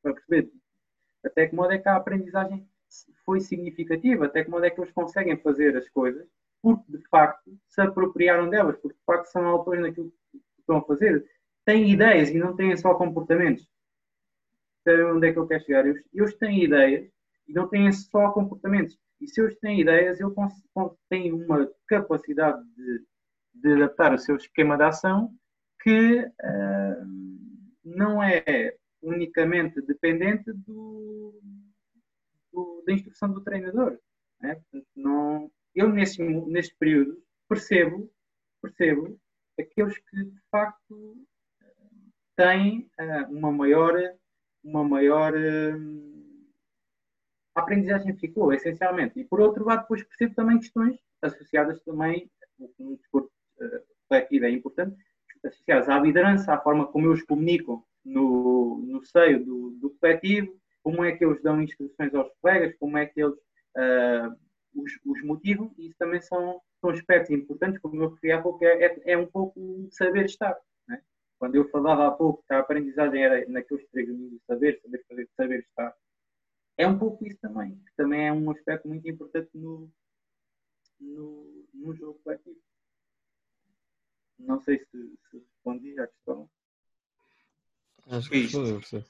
Para perceber até que modo é que a aprendizagem foi significativa, até que modo é que eles conseguem fazer as coisas porque de facto se apropriaram delas, porque de facto são autores naquilo que estão a fazer, têm ideias e não têm só comportamentos. Sabem onde é que eu quero chegar? Eles, eles têm ideias e não têm só comportamentos e se eles têm ideias, eu tenho uma capacidade de, de, adaptar o seu esquema de ação que uh, não é unicamente dependente do, do, da instrução do treinador. Né? Portanto, não, eu, neste, neste período, percebo, percebo aqueles que, de facto, têm uh, uma maior, uma maior uh, aprendizagem ficou, essencialmente. E por outro lado, depois percebo também questões associadas também, no desporto uh, coletivo é importante, associadas à liderança, à forma como eles comunicam no, no seio do, do coletivo, como é que eles dão instruções aos colegas, como é que eles uh, os, os, motivam, e isso também são, são aspectos importantes, como eu referi há pouco, é, é, é um pouco saber estar. Quando eu falava há pouco que a aprendizagem era naqueles três níveis, saber, saber fazer, saber estar, é um pouco isso também, que também é um aspecto muito importante no, no, no jogo coletivo. Não sei se, se respondi à questão. Acho que respondeu, professor.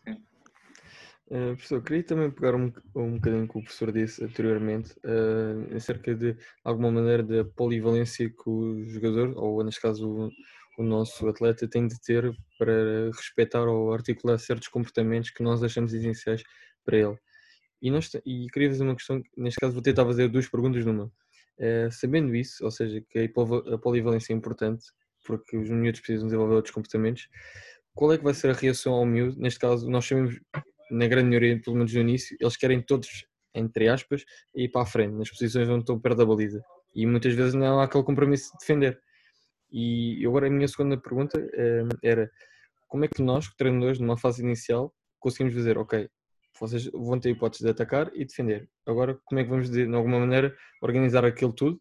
Uh, professor, queria também pegar um, um bocadinho que o professor disse anteriormente, uh, acerca de alguma maneira da polivalência que o jogador, ou neste caso o, o nosso atleta, tem de ter para respeitar ou articular certos comportamentos que nós achamos essenciais para ele. E, nós, e queria fazer uma questão, neste caso vou tentar fazer duas perguntas numa. É, sabendo isso, ou seja, que a polivalência é importante, porque os miúdos precisam desenvolver outros comportamentos, qual é que vai ser a reação ao miúdo? Neste caso, nós sabemos, na grande maioria, pelo menos no início, eles querem todos, entre aspas, ir para a frente, nas posições onde estão perto da baliza. E muitas vezes não há aquele compromisso de defender. E agora a minha segunda pergunta é, era, como é que nós, treinadores, numa fase inicial, conseguimos dizer, ok, vocês vão ter hipótese de atacar e defender. Agora, como é que vamos, de, de alguma maneira, organizar aquilo tudo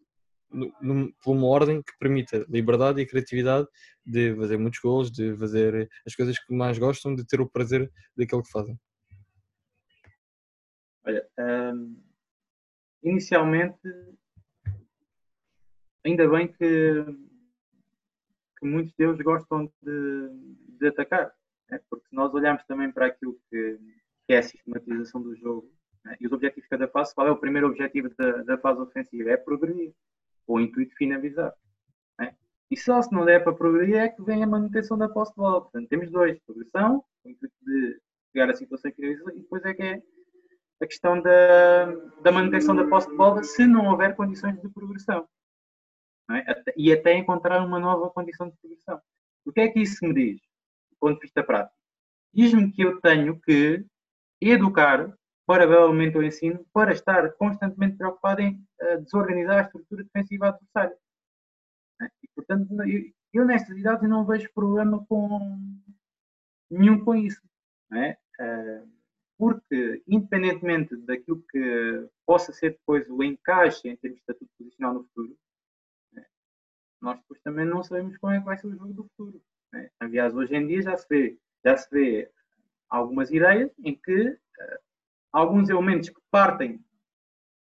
por uma ordem que permita liberdade e criatividade de fazer muitos gols, de fazer as coisas que mais gostam, de ter o prazer daquilo que fazem? Olha, hum, inicialmente, ainda bem que, que muitos deles gostam de, de atacar. Né? Porque se nós olharmos também para aquilo que, que é a sistematização do jogo né? e os objetivos de cada fase, qual é o primeiro objetivo da, da fase ofensiva? É progredir, ou o intuito finalizar. Né? E só se não der para progredir é que vem a manutenção da posse de bola. Portanto, temos dois: progressão, o intuito de chegar à situação finalização, e depois é que é a questão da, da manutenção da posse de bola se não houver condições de progressão. É? E até encontrar uma nova condição de progressão. O que é que isso me diz, do ponto de vista prático? Diz-me que eu tenho que educar, paralelamente ao ensino, para estar constantemente preocupado em uh, desorganizar a estrutura defensiva adversária. É? E, portanto, eu, nestas idades não vejo problema com nenhum com isso. É? Uh, porque, independentemente daquilo que possa ser depois o encaixe em termos de estatuto posicional no futuro, nós depois também não sabemos como é que vai ser o jogo do futuro. Né? Aliás, hoje em dia já se vê, já se vê algumas ideias em que uh, alguns elementos que partem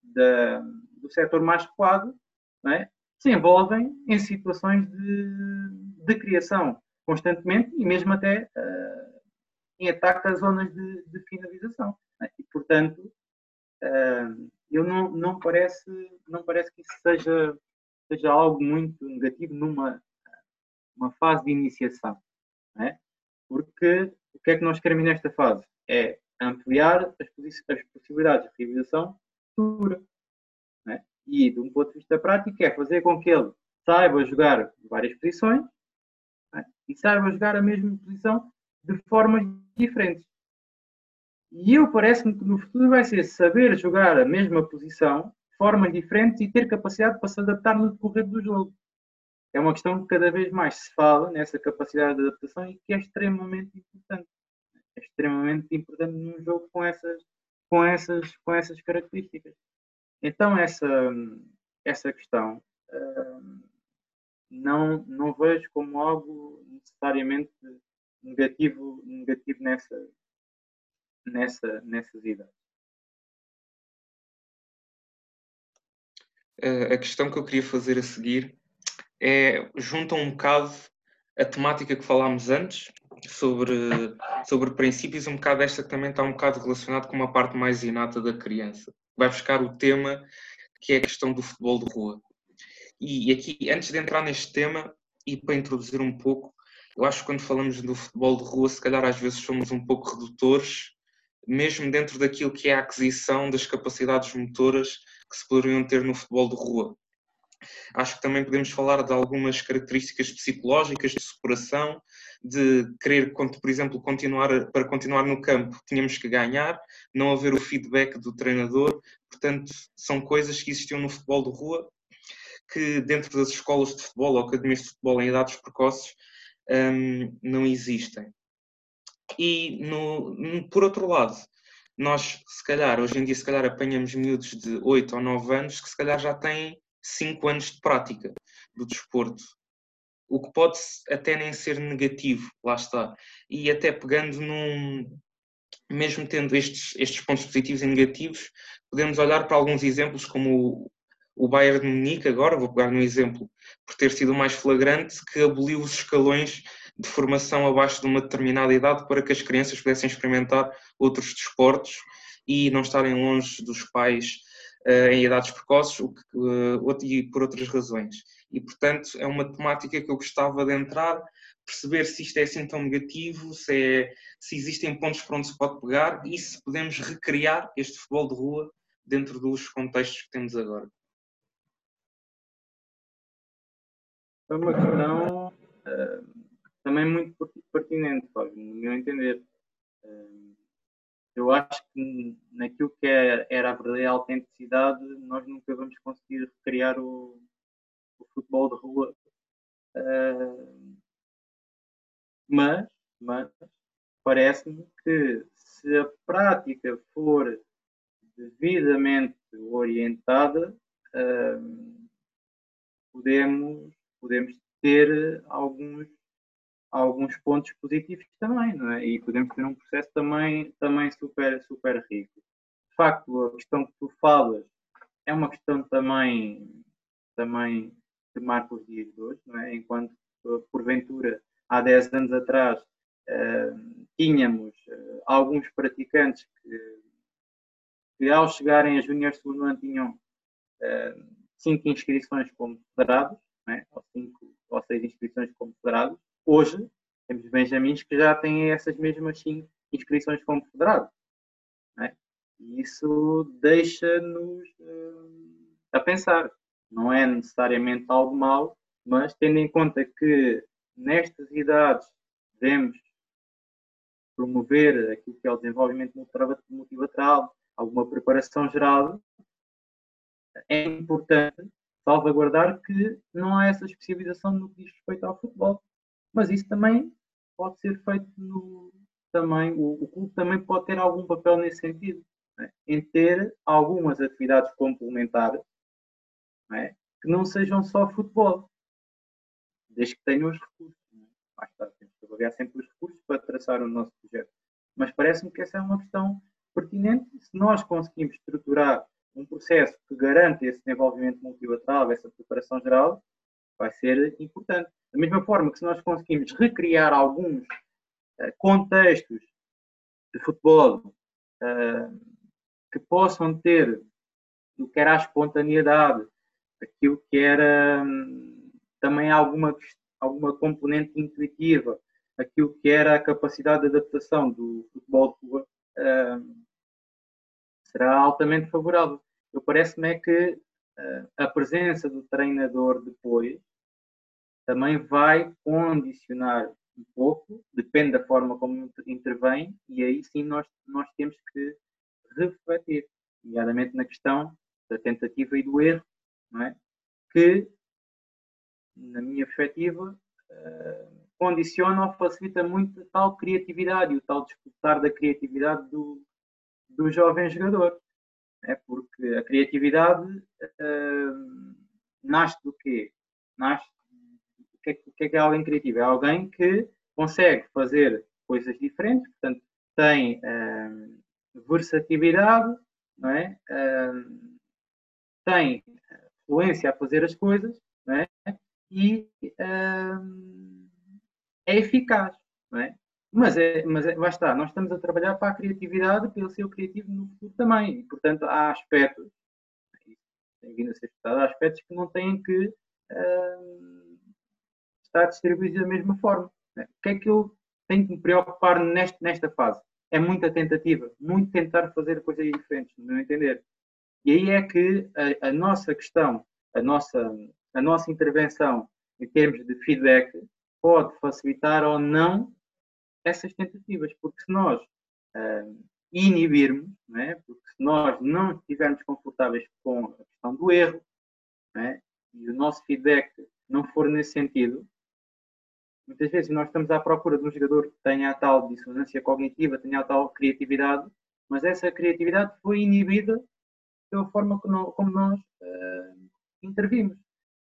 da, do setor mais recuado né, se envolvem em situações de, de criação constantemente e mesmo até uh, em ataque às zonas de, de finalização. Né? E, portanto, uh, eu não, não, parece, não parece que isso seja, seja algo muito negativo numa uma fase de iniciação. Né? Porque o que é que nós queremos nesta fase? É ampliar as, as possibilidades de realização futura. Né? E, de um ponto de vista prático, é fazer com que ele saiba jogar várias posições né? e saiba jogar a mesma posição de formas diferentes. E eu parece-me que no futuro vai ser saber jogar a mesma posição formas diferentes e ter capacidade para se adaptar no decorrer do jogo. É uma questão que cada vez mais se fala nessa capacidade de adaptação e que é extremamente importante. É extremamente importante num jogo com essas, com essas, com essas características. Então, essa, essa questão uh, não, não vejo como algo necessariamente negativo, negativo nessa, nessa, nessas idades. A questão que eu queria fazer a seguir é junta um bocado a temática que falámos antes sobre, sobre princípios, um bocado esta que também está um bocado relacionado com uma parte mais inata da criança. Vai buscar o tema que é a questão do futebol de rua. E aqui, antes de entrar neste tema, e para introduzir um pouco, eu acho que quando falamos do futebol de rua, se calhar às vezes somos um pouco redutores, mesmo dentro daquilo que é a aquisição das capacidades motoras que se poderiam ter no futebol de rua. Acho que também podemos falar de algumas características psicológicas de superação, de querer, por exemplo, continuar para continuar no campo, tínhamos que ganhar, não haver o feedback do treinador. Portanto, são coisas que existiam no futebol de rua que dentro das escolas de futebol ou academias de futebol em idades precoces um, não existem. E no, por outro lado, nós se calhar, hoje em dia, se calhar apanhamos miúdos de 8 ou 9 anos que se calhar já têm 5 anos de prática do desporto. O que pode até nem ser negativo, lá está. E até pegando num. Mesmo tendo estes, estes pontos positivos e negativos, podemos olhar para alguns exemplos como o Bayern de Munique, agora vou pegar no exemplo, por ter sido o mais flagrante, que aboliu os escalões de formação abaixo de uma determinada idade para que as crianças pudessem experimentar outros desportos e não estarem longe dos pais uh, em idades precoces uh, e por outras razões. E, portanto, é uma temática que eu gostava de entrar, perceber se isto é assim tão negativo, se, é, se existem pontos para onde se pode pegar e se podemos recriar este futebol de rua dentro dos contextos que temos agora. É uma questão uh, também muito pertinente, Fábio, no meu entender. Uh, eu acho que naquilo que é, era a verdadeira autenticidade, nós nunca vamos conseguir recriar o, o futebol de rua. Uh, mas, mas parece-me que se a prática for devidamente orientada, uh, podemos podemos ter alguns, alguns pontos positivos também, não é? E podemos ter um processo também, também super, super rico. De facto, a questão que tu falas é uma questão também, também que marca os dias de hoje, não é? Enquanto, por porventura há 10 anos atrás uh, tínhamos uh, alguns praticantes que, que, ao chegarem a Júnior segundo ano tinham uh, cinco inscrições como federados, né? ou cinco ou seis inscrições como federados. Hoje temos benjamins que já têm essas mesmas cinco inscrições como federados. Né? E isso deixa-nos a pensar. Não é necessariamente algo mau, mas tendo em conta que nestas idades devemos promover aquilo que é o desenvolvimento multilateral, alguma preparação geral, é importante salvaguardar que não há essa especialização no que diz respeito ao futebol. Mas isso também pode ser feito no. Também, o, o clube também pode ter algum papel nesse sentido, né? em ter algumas atividades complementares né? que não sejam só futebol, desde que tenham os recursos. Né? Mais tarde, temos que avaliar sempre os recursos para traçar o nosso projeto. Mas parece-me que essa é uma questão pertinente. Se nós conseguimos estruturar um processo que garante esse desenvolvimento multilateral, essa preparação geral, vai ser importante. Da mesma forma que se nós conseguimos recriar alguns uh, contextos de futebol uh, que possam ter o que era a espontaneidade, aquilo que era um, também alguma, alguma componente intuitiva, aquilo que era a capacidade de adaptação do futebol uh, será altamente favorável. Eu parece-me é que uh, a presença do treinador depois também vai condicionar um pouco, depende da forma como intervém, e aí sim nós, nós temos que refletir, nomeadamente na questão da tentativa e do erro, não é? que, na minha perspectiva, uh, condiciona ou facilita muito a tal criatividade e o tal despertar da criatividade do, do jovem jogador. É porque a criatividade uh, nasce do quê? Nasce que, é, o que é que é alguém criativo? É alguém que consegue fazer coisas diferentes, portanto, tem uh, versatilidade, não é? Uh, tem fluência a fazer as coisas, não é? E é eficaz, não é? Mas, é, mas é, vai estar, nós estamos a trabalhar para a criatividade, para ele ser o criativo no futuro também. E, portanto, há aspectos, tem vindo a ser estudado, há aspectos que não têm que uh, estar distribuídos da mesma forma. O que é que eu tenho que me preocupar neste, nesta fase? É muita tentativa, muito tentar fazer coisas diferentes, no meu entender. E aí é que a, a nossa questão, a nossa, a nossa intervenção em termos de feedback pode facilitar ou não essas tentativas, porque se nós uh, inibirmos, é? porque se nós não estivermos confortáveis com a questão do erro, é? e o nosso feedback não for nesse sentido, muitas vezes nós estamos à procura de um jogador que tenha a tal dissonância cognitiva, tenha a tal criatividade, mas essa criatividade foi inibida pela forma como nós uh, intervimos.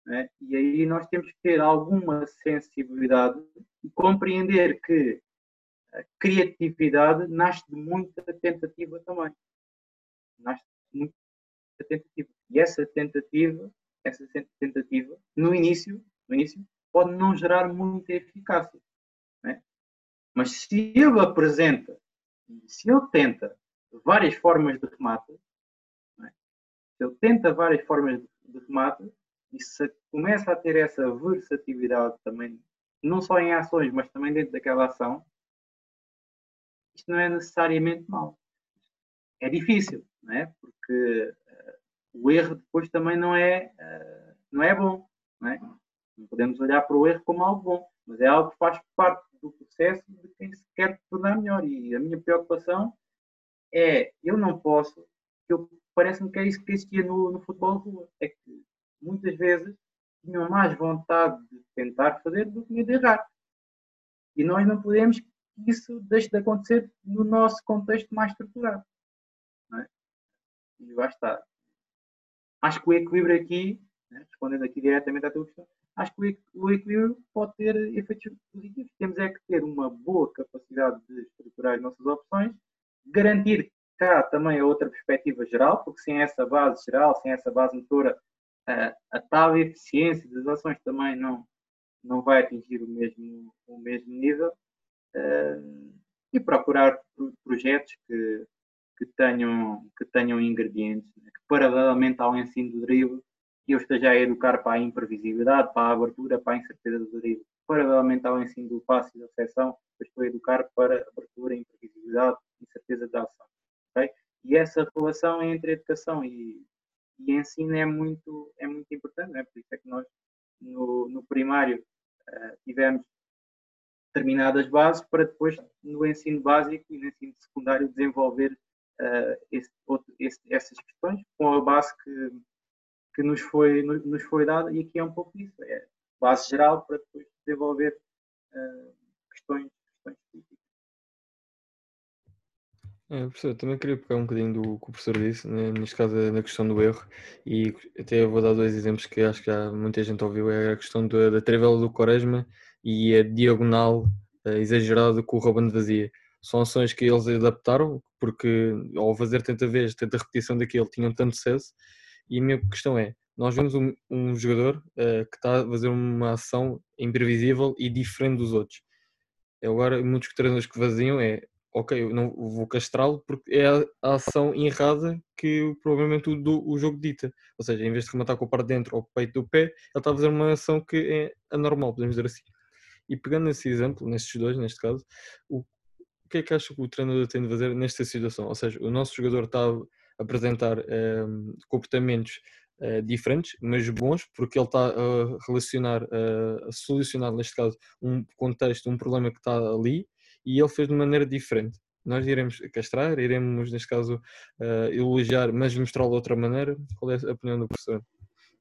É? E aí nós temos que ter alguma sensibilidade e compreender que a criatividade nasce de muita tentativa também. Nasce de muita tentativa. E essa tentativa, essa tentativa, no início, no início pode não gerar muita eficácia. É? Mas se ele apresenta, se ele tenta várias formas de remate, é? se ele tenta várias formas de remate, e se começa a ter essa versatilidade também, não só em ações, mas também dentro daquela ação, isto não é necessariamente mau. É difícil, não é? Porque uh, o erro depois também não é, uh, não é bom. É? Não podemos olhar para o erro como algo bom, mas é algo que faz parte do processo de quem se quer tornar melhor. E a minha preocupação é, eu não posso, eu parece-me que é isso que existia no, no futebol de rua, é que muitas vezes tinham mais vontade de tentar fazer do que de errar. E nós não podemos que isso deixe de acontecer no nosso contexto mais estruturado. É? E lá está. Acho que o equilíbrio aqui, né, respondendo aqui diretamente à tua questão, acho que o equilíbrio pode ter efeitos positivos. Temos é que ter uma boa capacidade de estruturar as nossas opções, garantir cá também a outra perspectiva geral, porque sem essa base geral, sem essa base motora, a, a tal eficiência das ações também não, não vai atingir o mesmo, o mesmo nível uh, e procurar projetos que, que, tenham, que tenham ingredientes né? que paralelamente ao ensino do drible eu esteja a educar para a imprevisibilidade, para a abertura, para a incerteza do drible. Paralelamente ao ensino do passe e da seção, estou a educar para abertura, imprevisibilidade, incerteza da ação. Okay? E essa relação entre educação e, e ensino é muito, é muito importante, não é? por isso é que nós no, no primário uh, tivemos determinadas bases para depois no ensino básico e no ensino secundário desenvolver uh, esse, outro, esse, essas questões com a base que, que nos, foi, nos foi dada e aqui é um pouco isso, é base geral para depois desenvolver uh, questões, questões específicas. É, professor, também queria pegar um bocadinho do que o professor disse, né, neste caso na questão do erro, e até vou dar dois exemplos que acho que já muita gente ouviu, é a questão da, da trivela do Quaresma e a diagonal uh, exagerada com o Robin vazia. São ações que eles adaptaram, porque ao fazer tanta vez, tanta repetição daquilo, tinham tanto sucesso, e a minha questão é, nós vemos um, um jogador uh, que está a fazer uma ação imprevisível e diferente dos outros. Agora, muitos treinadores que faziam é ok, eu não vou castrá-lo porque é a, ação errada que provavelmente o, o jogo dita. Ou seja, em vez de rematar com o par de dentro ou o peito do pé, ele está a fazer uma ação que é anormal, podemos dizer assim. E pegando esse exemplo, nestes dois, neste caso, o, o que é que acha que o treinador tem de fazer nesta situação? Ou seja, o nosso jogador está a apresentar um, comportamentos uh, diferentes, mas bons, porque ele está a relacionar, a solucionar, neste caso, um contexto, um problema que está ali, e ele fez de maneira diferente. Nós iremos castrar, iremos, neste caso, uh, elogiar, mas mostrá-lo de outra maneira. Qual é a opinião do professor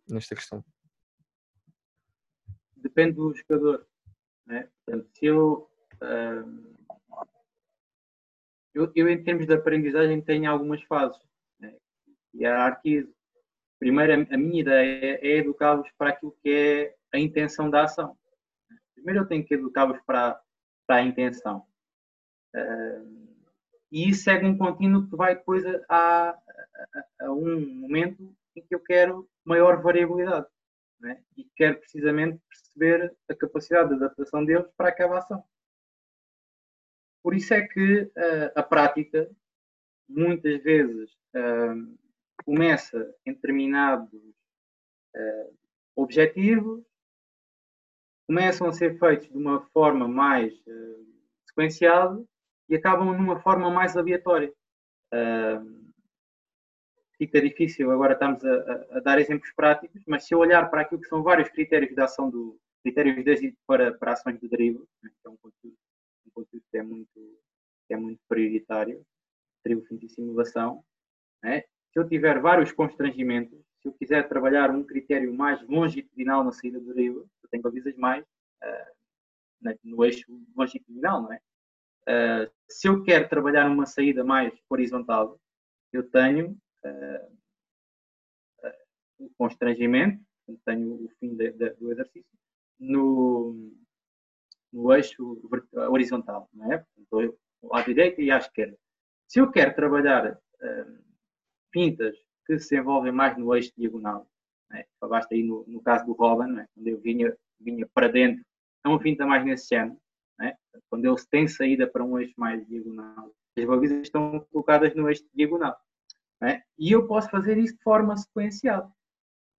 nesta questão? Depende do jogador. Né? Portanto, se eu, uh, eu, eu, em termos de aprendizagem, tenho algumas fases. Né? Hierarquizo. Primeiro, a minha ideia é educá-los para aquilo que é a intenção da ação. Primeiro, eu tenho que educá-los para, para a intenção. Uh, e isso segue um contínuo que vai depois a, a, a, um momento em que eu quero maior variabilidade né? e quero precisamente perceber a capacidade de adaptação deles para aquela ação. Por isso é que uh, a prática muitas vezes uh, começa em determinados uh, objetivos, começam a ser feitos de uma forma mais sequenciada e acabam numa forma mais aleatória. Uh, fica difícil, agora estamos a, a, dar exemplos práticos, mas se eu olhar para aquilo que são vários critérios de ação do critérios de êxito para, para ações de drible, né, que é um conteúdo, um conteúdo que, é muito, que é muito prioritário, drible, fim de simulação, né? Se eu tiver vários constrangimentos, se eu quiser trabalhar um critério mais longitudinal na saída do drible, eu tenho avisas mais uh, no eixo longitudinal, não é? Uh, se eu quero trabalhar numa saída mais horizontal, eu tenho uh, uh, o constrangimento, tenho o fim de, de, do exercício, no, no eixo horizontal, não é? Portanto, à direita e à esquerda. Se eu quero trabalhar pintas que se envolvem mais no eixo diagonal, é? falaste aí no, no caso do Robin, é? quando eu vinha, vinha para dentro, é uma pinta mais nesse género, né? Quando ele tem saída para um eixo mais diagonal, as balizas estão colocadas no eixo diagonal. Né? E eu posso fazer isso de forma sequencial.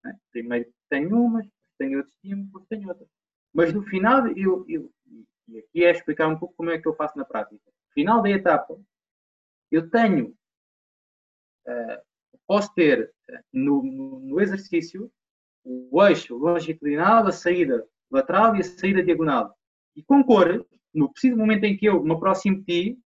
Né? Primeiro tenho umas, tenho outro estímulo, depois tenho outras. Mas no final, eu, eu, e aqui é explicar um pouco como é que eu faço na prática. No final da etapa, eu tenho, posso ter uh, no, no, no exercício o eixo longitudinal, a saída lateral e a saída diagonal. E com cor, no preciso momento em que eu me aproximo de ti,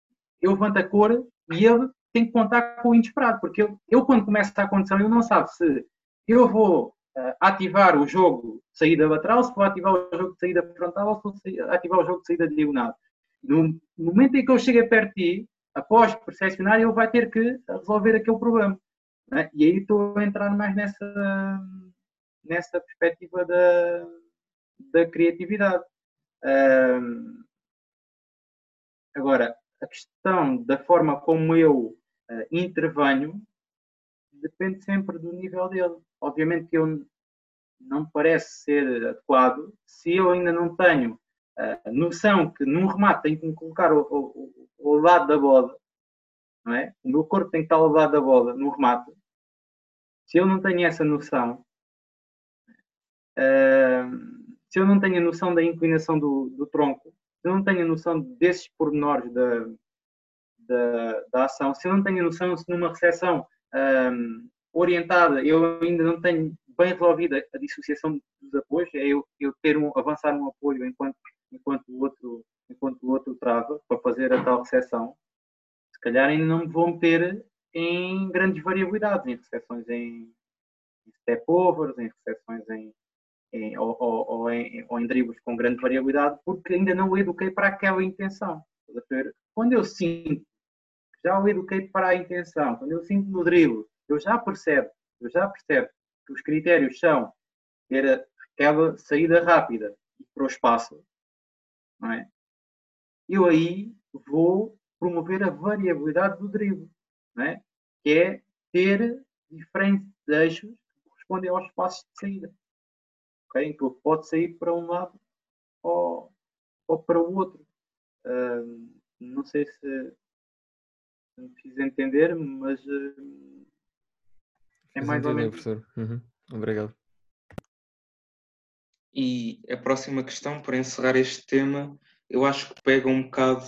eu levanto a cor e ele tem que contar com o inesperado, porque eu, eu quando começo a condição, ele não sabe se eu vou uh, ativar o jogo de saída lateral, se vou ativar o jogo de saída frontal ou se vou ativar o jogo de saída diagonal. No, momento em que eu chego perto de ti, após percepcionar, ele vai ter que resolver aquele problema. Né? E aí estou a entrar mais nessa, nessa perspectiva da, da criatividade agora, a questão da forma como eu uh, intervenho depende sempre do nível dele. Obviamente que eu não parece ser adequado se eu ainda não tenho a noção que num remate tenho que me colocar ao lado da bola, não é? O meu corpo tem que estar ao lado da bola no remate. Se eu não tenho essa noção, uh, se eu não tenho a noção da inclinação do, do tronco, se eu não tenho a noção desses pormenores da, da, da ação, se eu não tenho a noção se numa recepção um, orientada eu ainda não tenho bem resolvida a dissociação dos apoios, é eu, eu ter um, avançar um apoio enquanto, enquanto, o outro, enquanto o outro trava para fazer a tal recepção, se calhar ainda não me vou meter em grandes variabilidades, em recepções em, step overs, em recepções em, em, ou, ou, ou, em, ou em dribles com grande variabilidade, porque ainda não o eduquei para aquela intenção. Quando eu sinto, já o eduquei para a intenção, quando eu sinto no drible, eu já percebo, eu já percebo que os critérios são ter aquela saída rápida para o espaço, não é? Eu aí vou promover a variabilidade do drible, não é? que é ter diferentes eixos que correspondem aos espaços de saída okay? ele pode sair para um lado ou, ou para o outro. Uh, não sei se me fiz entender, mas uh, é mais ou menos. Professor. Uhum. Obrigado. E a próxima questão, para encerrar este tema, eu acho que pega um bocado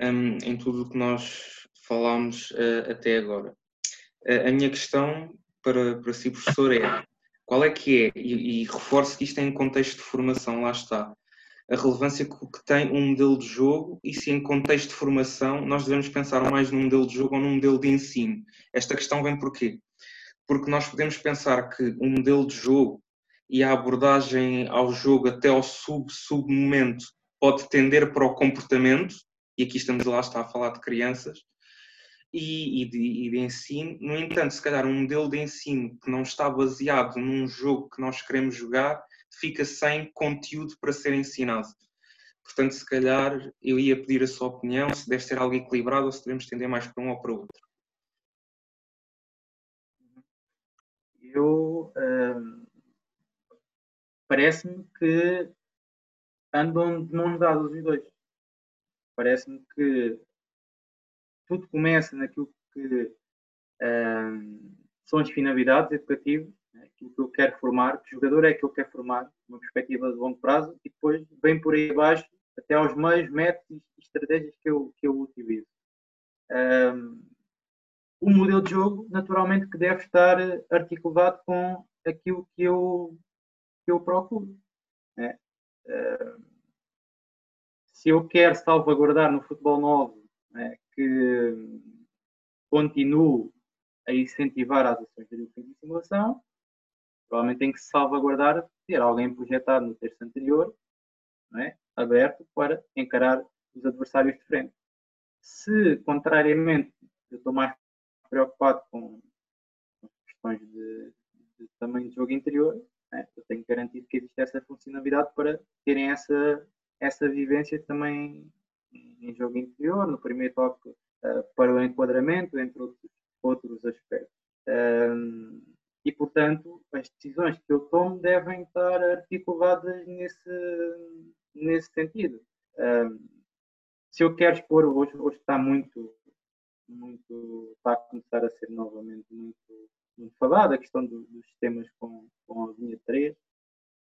um, em tudo o que nós falámos uh, até agora. Uh, a minha questão para, para si, professor, é qual é que é, e, e reforço que isto é em contexto de formação, lá está, a relevância que tem um modelo de jogo e se em contexto de formação nós devemos pensar mais num modelo de jogo ou num modelo de ensino. Esta questão vem porquê? Porque nós podemos pensar que um modelo de jogo e a abordagem ao jogo até ao sub-sub-momento pode tender para o comportamento, e aqui estamos lá está a falar de crianças, e, e, de, e, de, ensino. No entanto, se calhar um modelo de ensino que não está baseado num jogo que nós queremos jogar fica sem conteúdo para ser ensinado. Portanto, se calhar eu ia pedir a sua opinião se deve ser algo equilibrado ou se devemos tender mais para um ou para o outro. Eu hum, parece-me que andam de mãos dadas os dois. Parece-me que tudo começa naquilo que um, são as finalidades educativas, né? aquilo que eu quero formar, que jogador é que eu quero formar, uma perspectiva de longo prazo, e depois vem por aí abaixo até aos meios, métodos e estratégias que eu, que eu utilizo. Um, o modelo de jogo, naturalmente, que deve estar articulado com aquilo que eu, que eu procuro. Né? Uh, se eu quero salvaguardar no futebol novo né, que continuo a incentivar as ações de educação e simulação, provavelmente tem que salvaguardar ter alguém projetado no terço anterior, é? aberto para encarar os adversários de frente. Se, contrariamente, eu estou mais preocupado com questões de, de tamanho de jogo interior, é? eu tenho garantido que existe essa funcionalidade para terem essa, essa vivência também em jogo interior, no primeiro toque uh, para o enquadramento, entre outros, outros aspectos. Um, e, portanto, as decisões que eu tomo devem estar articuladas nesse, nesse sentido. Um, se eu quero expor, hoje, hoje está muito, muito, está a começar a ser novamente muito falado, a questão do, dos sistemas com, com a linha 3,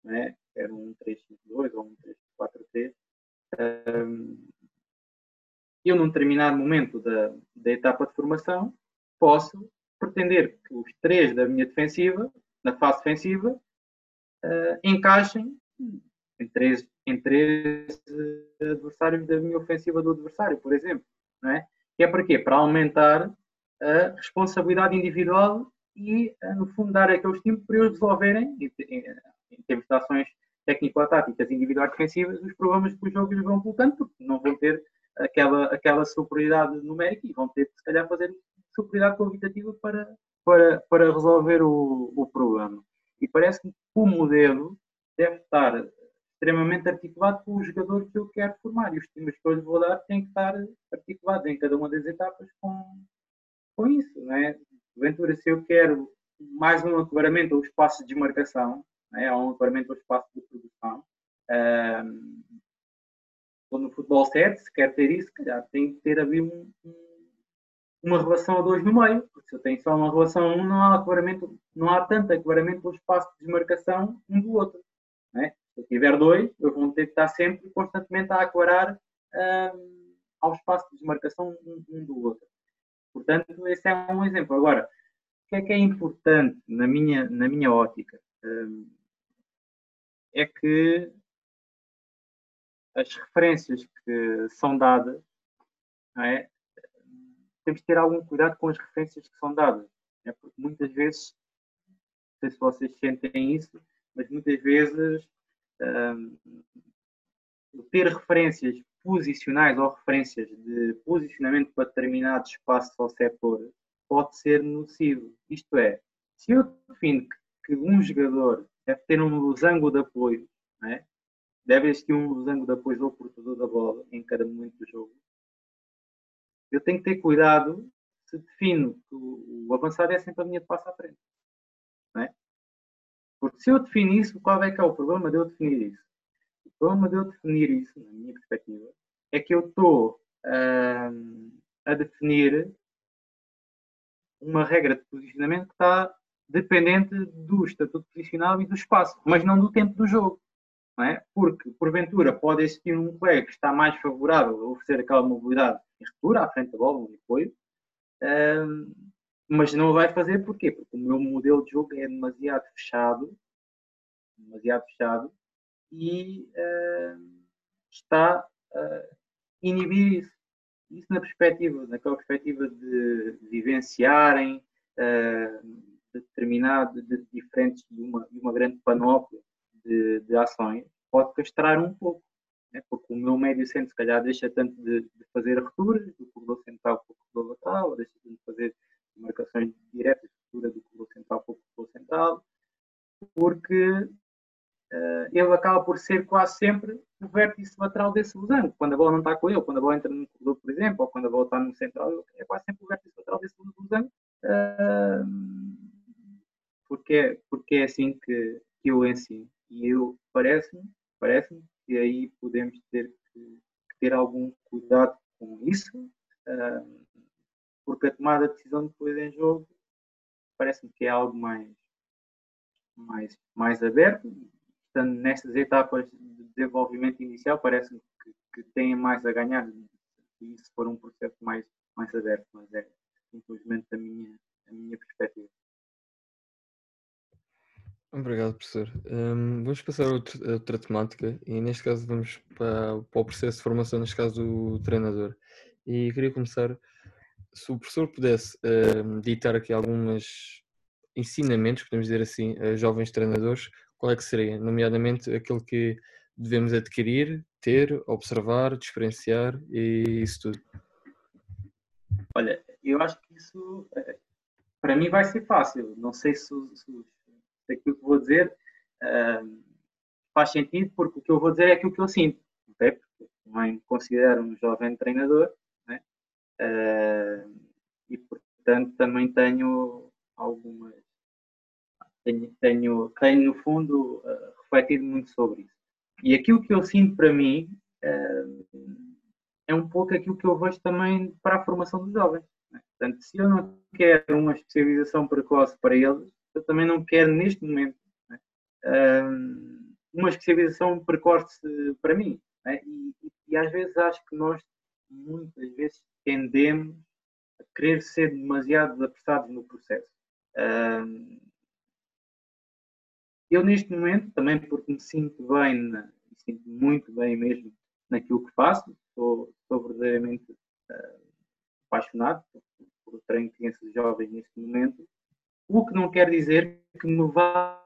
né? era um 352 ou um 343. Um, eu, num determinado momento da, da etapa de formação, posso pretender que os três da minha defensiva, na fase defensiva, uh, encaixem em três, em três adversários da minha ofensiva do adversário, por exemplo. Não é? Que é para quê? Para aumentar a responsabilidade individual e, uh, no fundo, dar aquele estímulo para eles resolverem, em, em, em termos de ações técnico-táticas individuais defensivas, os problemas que os jogos vão colocando, porque não vão ter aquela, aquela superioridade numérica e vão ter que, se calhar, fazer superioridade qualitativa para, para, para resolver o, o problema. E parece que o modelo deve estar extremamente articulado com o jogador que eu quero formar e os times que eu lhe vou dar têm que estar articulados em cada uma das etapas com, com isso, não é? Ventura, se eu quero mais um aclaramento ou espaço de desmarcação, é? há um aclaramento do espaço de produção. quando no futebol 7, se quer ter isso, calhar tem que ter ali um, um, uma relação a dois no meio, porque se eu tenho só uma relação a um, não há, aclaramento, não há tanto aclaramento do espaço de desmarcação um do outro. É? Se eu tiver dois, eu vou ter que estar sempre constantemente a aclarar um, ao espaço de desmarcação um, um do outro. Portanto, esse é um exemplo. Agora, o que é que é importante na minha, na minha ótica? Um, é que as referências que são dadas, é? temos de ter algum cuidado com as referências que são dadas, é? porque muitas vezes, não sei se vocês sentem isso, mas muitas vezes um, ter referências posicionais ou referências de posicionamento para determinado espaço ou setor pode ser nocivo. Isto é, se eu defino que, um jogador deve ter um losango de apoio, é? deve existir um losango de apoio ao portador da bola em cada momento do jogo, eu tenho que ter cuidado se defino que o, o avançado é sempre a linha de passo à frente. É? Porque se eu defino isso, qual é que é o problema de eu definir isso? Problema de eu definir isso, na minha perspectiva, é que eu estou uh, a definir uma regra de posicionamento que está dependente do estatuto posicional e do espaço, mas não do tempo do jogo. É? Porque, porventura, pode existir um colega que está mais favorável a oferecer aquela mobilidade em ruptura, à frente da bola, no apoio, um, mas não vai fazer porquê? Porque o meu modelo de jogo é demasiado fechado, demasiado fechado, e uh, está a inibir isso. Isso na perspectiva, naquela perspectiva de vivenciarem uh, determinado, de, diferentes de uma, de uma grande panóplia de, de ações, pode castrar um pouco. Né? Porque o meu médio centro, se calhar, deixa tanto de, de fazer rupturas do corredor central para o corredor lateral, deixa de fazer marcações diretas do corredor central para o corredor central, porque ele acaba por ser quase sempre o vértice lateral desse losango. Quando a bola não está com ele, quando a bola entra no corredor, por exemplo, ou quando a bola está no central, é quase sempre o vértice lateral desse losango. Uh, porque, porque é assim que, que eu ensino. E eu parece-me parece que aí podemos ter que, ter algum cuidado com isso, uh, porque a tomada de decisão depois em jogo parece-me que é algo mais, mais, mais aberto. Estando nestas etapas de desenvolvimento inicial, parece-me que, que têm mais a ganhar se isso for um processo mais, mais aberto, mas é simplesmente a minha, a minha perspectiva. Obrigado, professor. Um, vamos passar a outra, outra, temática e neste caso vamos para, para, o processo de formação, neste caso do treinador. E queria começar, se o professor pudesse um, ditar aqui alguns ensinamentos, podemos dizer assim, a jovens treinadores, qual é que seria? Nomeadamente aquele que devemos adquirir, ter, observar, experienciar e isso tudo. Olha, eu acho que isso eh, para mim vai ser fácil. Não sei se, se aquilo que vou dizer uh, faz sentido, porque o que eu vou dizer é aquilo que eu sinto. Okay? Porque também me considero um jovem treinador né? uh, e, portanto, também tenho algumas. Tenho, tenho, tenho no fundo, uh, refletido muito sobre isso. E aquilo que eu sinto para mim é um pouco aquilo que eu vejo também para a formação dos jovens. Né? Portanto, se eu não quero uma especialização precoce para eles, eu também não quero neste momento né, uma especialização precoce para mim. Né, e, e, às vezes acho que nós muitas vezes tendemos a querer ser demasiado apressados no processo. Eu neste momento, também porque me sinto bem, me sinto muito bem mesmo naquilo que faço, sou, sou verdadeiramente uh, apaixonado por, por treino crianças jovens neste momento, o que não quer dizer que me vá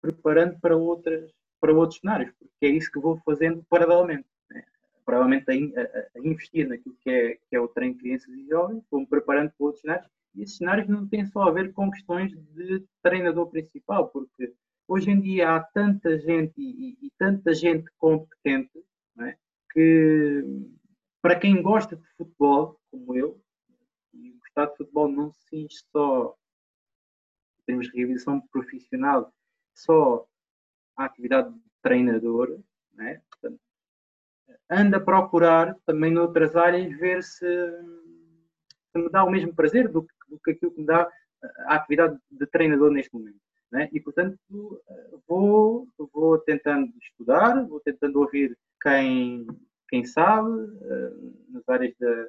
preparando para, outras, para outros cenários, porque é isso que vou fazendo paralelamente. Né? A, a, a, investir naquilo que é, que é o treino de crianças e jovens, vou-me preparando para outros cenários. E esses cenários não têm só a ver com questões de treinador principal, porque hoje em dia há tanta gente e, e, tanta gente competente é? que, para quem gosta de futebol, como eu, e gostar de futebol não se cinge só termos de realização profissional só à atividade de treinador, né? Portanto, ando a procurar também noutras áreas ver se, se me dá o mesmo prazer do do que aquilo que me dá a atividade de treinador neste momento. Né? E, portanto, vou, vou tentando estudar, vou tentando ouvir quem, quem sabe, uh, nas áreas da,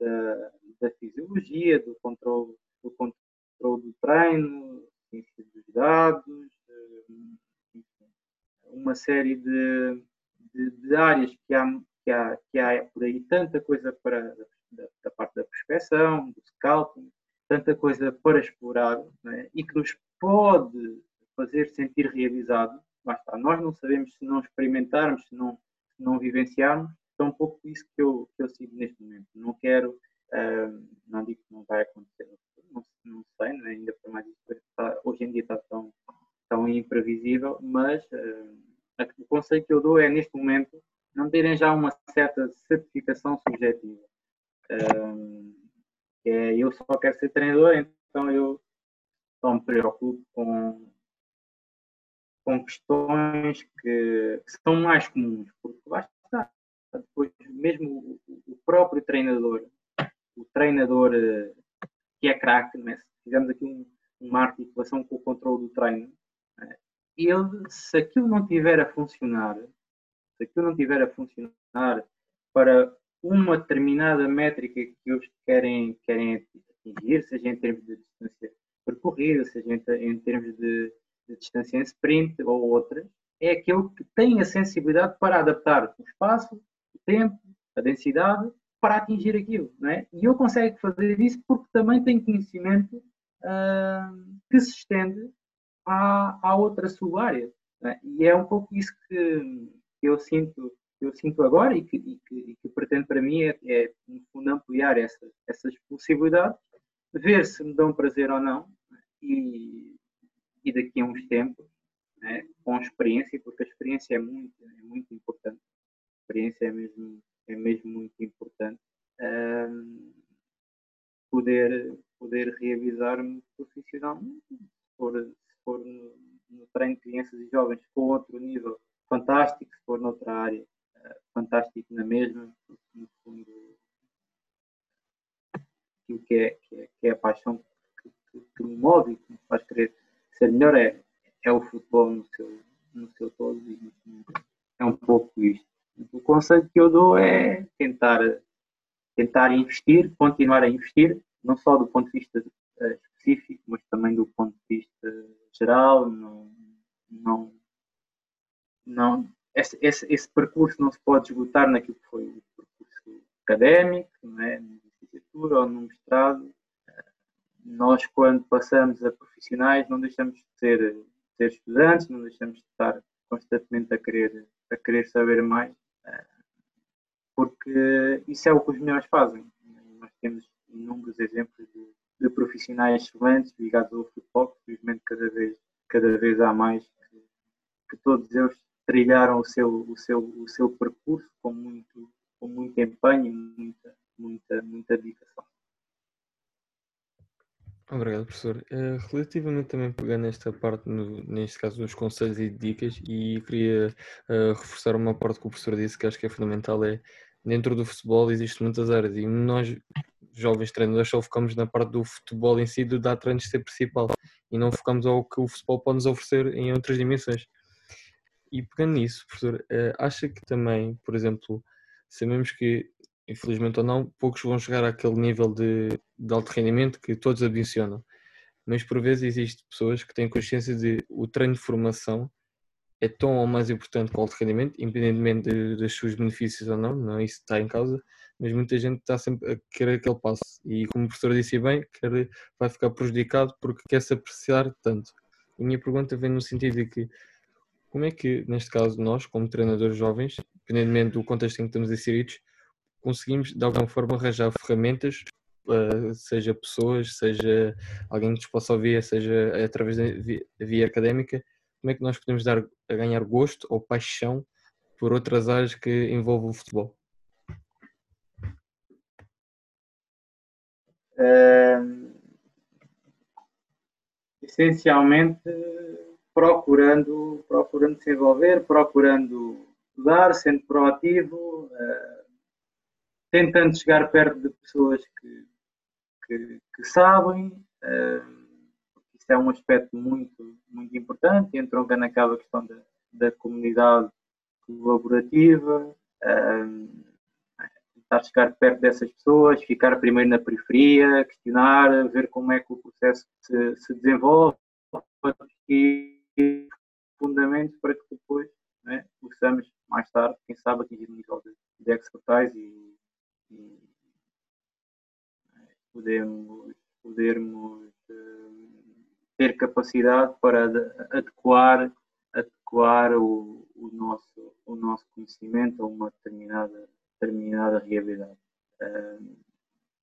da, da, fisiologia, do controle, do controle do treino, dos dados, uh, uma série de, de, de, áreas que há, que, há, que há por aí tanta coisa para da, da parte da prospeção, do scouting, tanta coisa para explorar né? e que nos pode fazer sentir realizado. Basta, nós não sabemos se não experimentarmos, se não, se não vivenciarmos. É um pouco isso que eu, que eu sigo neste momento. Não quero, uh, não digo que não vai acontecer, não, não sei, né? ainda por mais isso está, hoje em dia está tão, tão imprevisível, mas uh, o conselho que eu dou é, neste momento, não terem já uma certa certificação subjetiva. Uh, é, eu só quero ser treinador, então eu só me preocupo com, com questões que, que são mais comuns, porque basta depois mesmo o, o, próprio treinador, o treinador eh, que é craque, né? se fizermos aqui um, uma articulação com o controle do treino, né? ele, se aquilo não tiver a funcionar, se aquilo não tiver a funcionar para uma determinada métrica que eles querem, querem atingir, seja em termos de distância percorrida, seja em, em termos de, de, distância em sprint ou outras, é aquele que tem a sensibilidade para adaptar o espaço, o tempo, a densidade para atingir aquilo. Não é? E eu consigo fazer isso porque também tenho conhecimento uh, que se estende à, à outra sub-área. É? E é um pouco isso que eu sinto eu sinto agora e que, e que, e que pretendo para mim é, é, no fundo, ampliar essa, essas possibilidades, ver se me dão prazer ou não e, e daqui a uns tempos, né, com experiência, porque a experiência é muito, é muito importante. A experiência é mesmo, é mesmo muito importante. Um, poder, poder realizar-me profissionalmente, se for, se for no, no treino de crianças e jovens com outro nível fantástico, se for noutra área fantástico na mesma, no fundo, aquilo que é, que é, que é a paixão que, que, me move e que me faz querer ser melhor é, é o futebol no seu, no seu todo e é um pouco isto. O conselho que eu dou é tentar, tentar investir, continuar a investir, não só do ponto de vista uh, específico, mas também do ponto de vista geral. Não, não, não, esse, esse, esse, percurso não se pode esgotar naquilo que foi o percurso académico, não é? na licenciatura ou no mestrado. Nós, quando passamos a profissionais, não deixamos de ser, de ser estudantes, não deixamos de estar constantemente a querer, a querer saber mais, porque isso é o que os melhores fazem. Nós temos inúmeros exemplos de, de profissionais excelentes ligados ao futebol, felizmente cada vez, cada vez há mais que, que todos eles trilharam o seu, o seu, o seu percurso com muito, com muito empenho e muita, muita, muita dedicação. Obrigado, professor. Uh, relativamente também pegando esta parte, no, neste caso, dos conselhos e dicas, e queria uh, reforçar uma parte que o professor disse que acho que é fundamental, é dentro do futebol existem muitas áreas e nós, jovens treinadores, só focamos na parte do futebol em si, do dar treinos ser principal, e não focamos ao que o futebol pode nos oferecer em outras dimensões. E pegando nisso, professor, eh, acha que também, por exemplo, sabemos que, infelizmente ou não, poucos vão chegar àquele nível de, de alto rendimento que todos ambicionam, mas por vezes existem pessoas que têm consciência de o treino de formação é tão ou mais importante que o alto rendimento, independentemente de, dos seus benefícios ou não, não é isso está em causa, mas muita gente está sempre a querer aquele passo e como o professor disse bem, quer, vai ficar prejudicado porque quer se apreciar tanto. A minha pergunta vem no sentido de que como é que, neste caso, nós, como treinadores jovens, independentemente do contexto em que estamos inseridos, conseguimos de alguma forma arranjar ferramentas, uh, seja pessoas, seja alguém que nos possa ouvir, seja através da via, via académica, como é que nós podemos dar a ganhar gosto ou paixão por outras áreas que envolvem o futebol? Uh, essencialmente procurando, procurando se envolver, procurando estudar, sendo proativo, uh, tentando chegar perto de pessoas que, que, que sabem. Uh, isso é um aspecto muito, muito importante, entronca naquela questão da, da comunidade colaborativa, uh, tentar chegar perto dessas pessoas, ficar primeiro na periferia, questionar, ver como é que o processo se, se desenvolve e fundamentos para que depois né, possamos mais tarde, quem sabe, atingir um nível de, de expertise e, e podermos, uh, ter capacidade para adequar, adequar o, o, nosso, o nosso conhecimento a uma determinada, determinada realidade. Uh,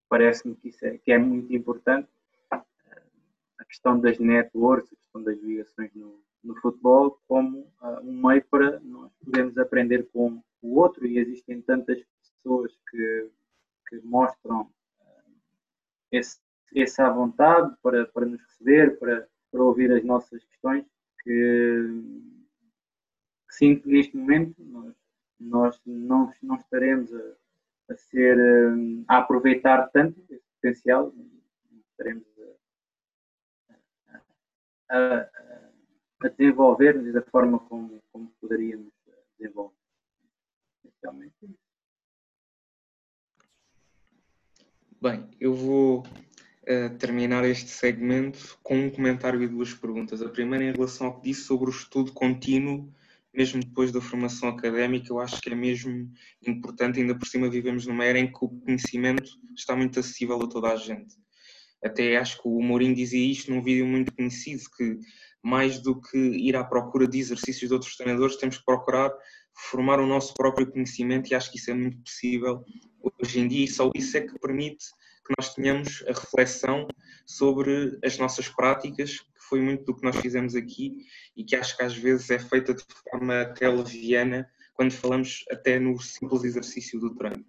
Parece-me que isso é, que é muito importante. Uh, a questão das networks, a questão das ligações no, no futebol como uh, um meio para nós podermos aprender com o outro e existem tantas pessoas que, que mostram uh, esse, essa vontade para, para nos receber, para, para ouvir as nossas questões, que, que sinto que neste momento nós, nós não, não estaremos a, a ser a aproveitar tanto esse potencial, estaremos a, a, a desenvolver-nos da forma como, como poderíamos desenvolver. Essencialmente isso. Bem, eu vou uh, terminar este segmento com um comentário e duas perguntas. A primeira em relação ao que disse sobre o estudo contínuo, mesmo depois da formação académica, eu acho que é mesmo importante, ainda por cima vivemos numa era em que o conhecimento está muito acessível a toda a gente. Até acho que o Mourinho dizia isto num vídeo muito conhecido, que mais do que ir à procura de exercícios de outros treinadores, temos que procurar formar o nosso próprio conhecimento e acho que isso é muito possível hoje em dia e só isso é que permite que nós tenhamos a reflexão sobre as nossas práticas, que foi muito do que nós fizemos aqui e que acho que às vezes é feita de forma até leviana quando falamos até no simples exercício do treino.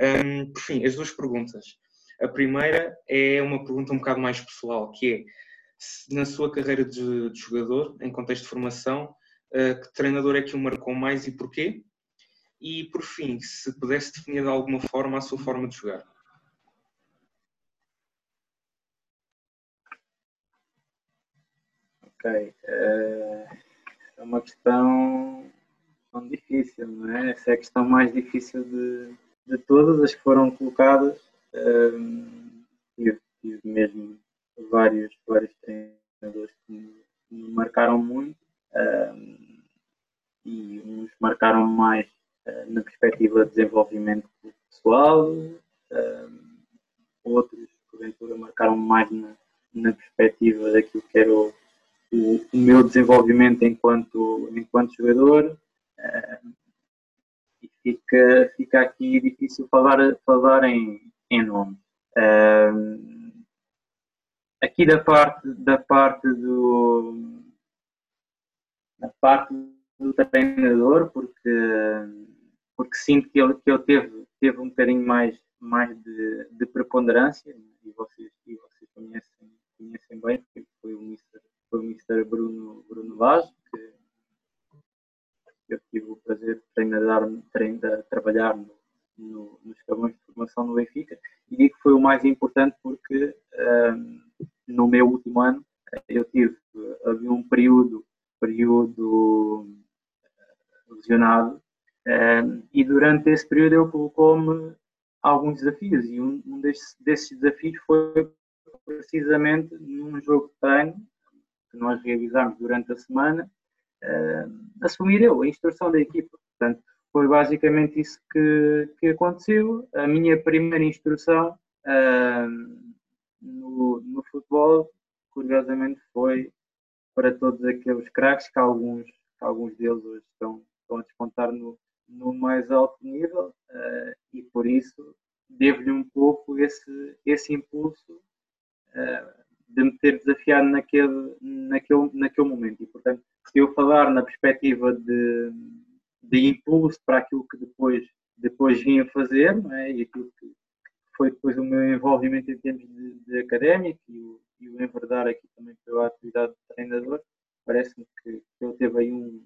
Um, por fim, as duas perguntas. A primeira é uma pergunta um bocado mais pessoal, que é na sua carreira de, de jogador, em contexto de formação, que treinador é que o marcou mais e porquê? E, por fim, se pudesse definir de alguma forma a sua forma de jogar. Ok. Uh, é uma questão, difícil, não é? Essa é a questão mais difícil de, de todas as que foram colocadas. Uh, tive, tive mesmo vários, vários treinadores que me, marcaram muito e uns marcaram mais uh, na perspectiva de desenvolvimento pessoal, outros, porventura, marcaram mais na, na perspectiva daquilo que era o, o, o meu desenvolvimento enquanto, enquanto jogador. E fica, fica aqui difícil falar, falar em, em nome. Aqui da parte da parte do da parte do treinador porque porque sinto que ele que ele teve teve um bocadinho mais mais de, de preponderância e vocês e vocês conhecem conhecem bem porque foi o Mister foi o Mister Bruno Bruno Vaz que eu tive o prazer de treinar, treinar trabalhar no, no, nos escalões de formação no Benfica. E digo que foi o mais importante porque um, no meu último ano eu tive havia um período período eh, lesionado um, e durante esse período ele colocou-me alguns desafios e um, desses, desafios foi precisamente num jogo de treino que nós realizámos durante a semana uh, assumir eu a instrução da equipa portanto foi basicamente isso que, que aconteceu. A minha primeira instrução uh, no, no futebol, curiosamente, foi para todos aqueles craques que alguns, que alguns deles hoje estão, estão a despontar no, no mais alto nível uh, e por isso devo-lhe um pouco esse, esse impulso uh, de me ter desafiado naquele, naquele, naquele momento. E, portanto, se eu falar na perspectiva de, de impulso para aquilo que depois, depois vim a fazer, é? e aquilo que foi depois o meu envolvimento em termos de, de académico e o, e o enverdar aqui também pela atividade de treinador, parece-me que ele teve aí um,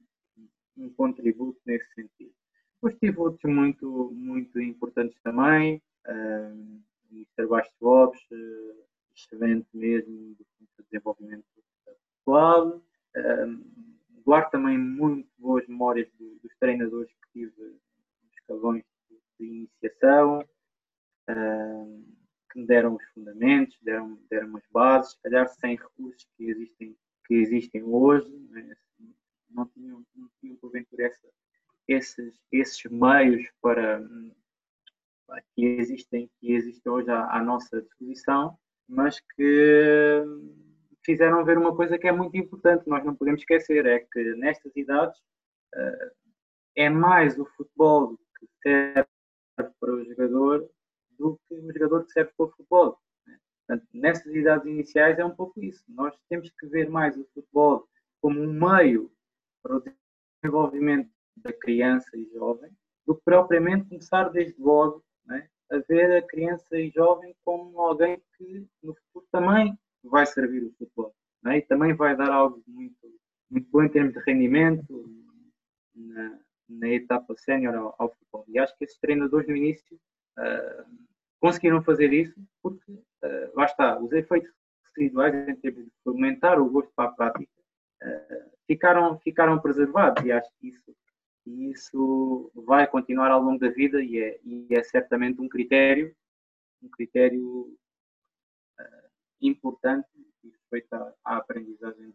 um contributo nesse sentido. Depois tive outros muito, muito importantes também, uh, Mr. Bastos Lopes, uh, excelente mesmo do de desenvolvimento do clube. Uh, guardo também muito boas memórias dos treinadores que tive nos escalões de, de iniciação, uh, que me deram os fundamentos, deram, deram as bases, se calhar sem recursos que existem, que existem hoje, né? não tinham, não tinham porventura essa, esses, esses meios para que existem, que existem hoje à, à nossa disposição, mas que fizeram ver uma coisa que é muito importante, nós não podemos esquecer, é que nestas idades uh, é mais o futebol que serve para o jogador do que o jogador que serve para o futebol. Né? Portanto, nestas idades iniciais é um pouco isso. Nós temos que ver mais o futebol como um meio para o desenvolvimento da criança e jovem do que propriamente começar desde logo né, a ver a criança e jovem como alguém que no futuro também vai servir o futebol né, e também vai dar algo muito, muito bom em termos de rendimento na, na etapa sénior ao, ao, futebol. E acho que esses treinadores no início uh, conseguiram fazer isso porque, uh, lá está, os efeitos residuais em termos de fomentar o gosto para a prática uh, ficaram, ficaram preservados e acho que isso, isso vai continuar ao longo da vida e é, e é certamente um critério, um critério uh, importante respeito à, à aprendizagem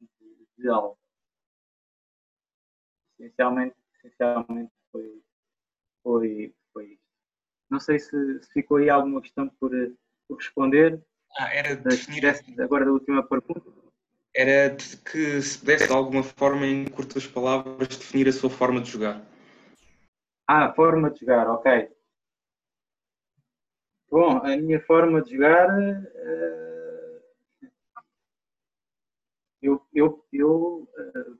de, de, de algo. Essencialmente, essencialmente foi, foi. Não sei se, se ficou aí alguma questão por, por responder. Ah, era definir... Agora da última pergunta era de que se pudesse de alguma forma, em curtas palavras, definir a sua forma de jogar. Ah, forma de jogar, ok. Bom, a minha forma de jogar. Uh, eu eu, eu uh,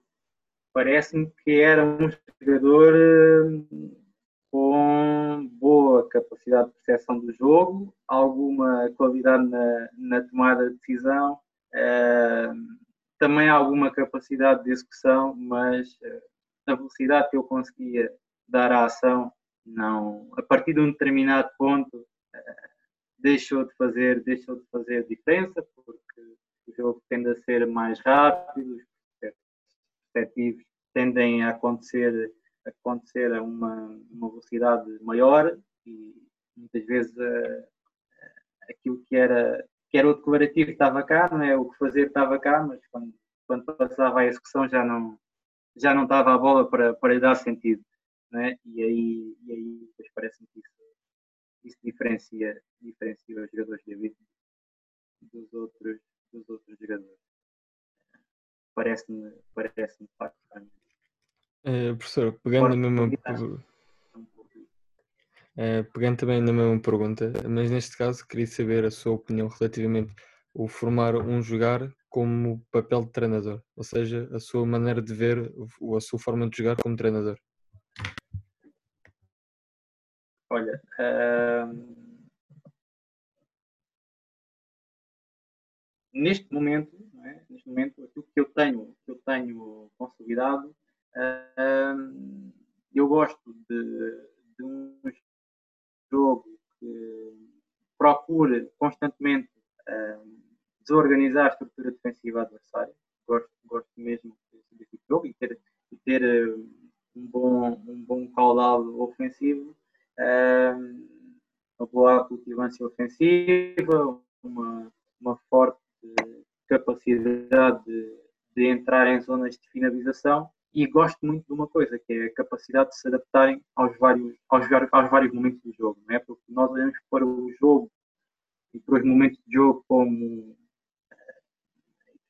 parece-me que era um jogador uh, com boa capacidade de percepção do jogo, alguma qualidade na, na tomada de decisão. Uh, também alguma capacidade de execução, mas uh, velocidade que eu conseguia dar à ação, não, a partir de um determinado ponto, uh, deixou de fazer, deixou de fazer diferença, porque o jogo tende a ser mais rápido, os perspectivos tendem a acontecer, acontecer a uma, uma velocidade maior e muitas vezes uh, aquilo que era que era o declarativo estava cá, não é? o que fazer estava cá, mas quando, quando passava a execução já não, já não estava a bola para, para lhe dar sentido. Não é? E aí, e aí parece-me que isso, isso diferencia, diferencia os jogadores de vida dos outros, dos outros jogadores. Parece-me parece facto. É, professor, pegando na mesma, Uh, pegando também na mesma pergunta, mas neste caso queria saber a sua opinião relativamente ao formar um jogar como papel de treinador, ou seja, a sua maneira de ver ou a sua forma de jogar como treinador. Olha, uh... neste momento, é? neste momento, aquilo que eu tenho, que eu tenho consolidado, uh... eu gosto de, de um jogo que procura constantemente desorganizar a estrutura defensiva adversária. Gosto, gosto mesmo desse tipo jogo e ter, e ter um bom, um bom caudal ofensivo, uh, uma boa cultivância ofensiva, uma, uma forte capacidade de, de entrar em zonas de finalização e gosto muito de uma coisa, que é a capacidade de se adaptarem aos vários, aos, aos vários momentos do jogo, não é? Porque nós olhamos para o jogo e para os momentos de jogo como,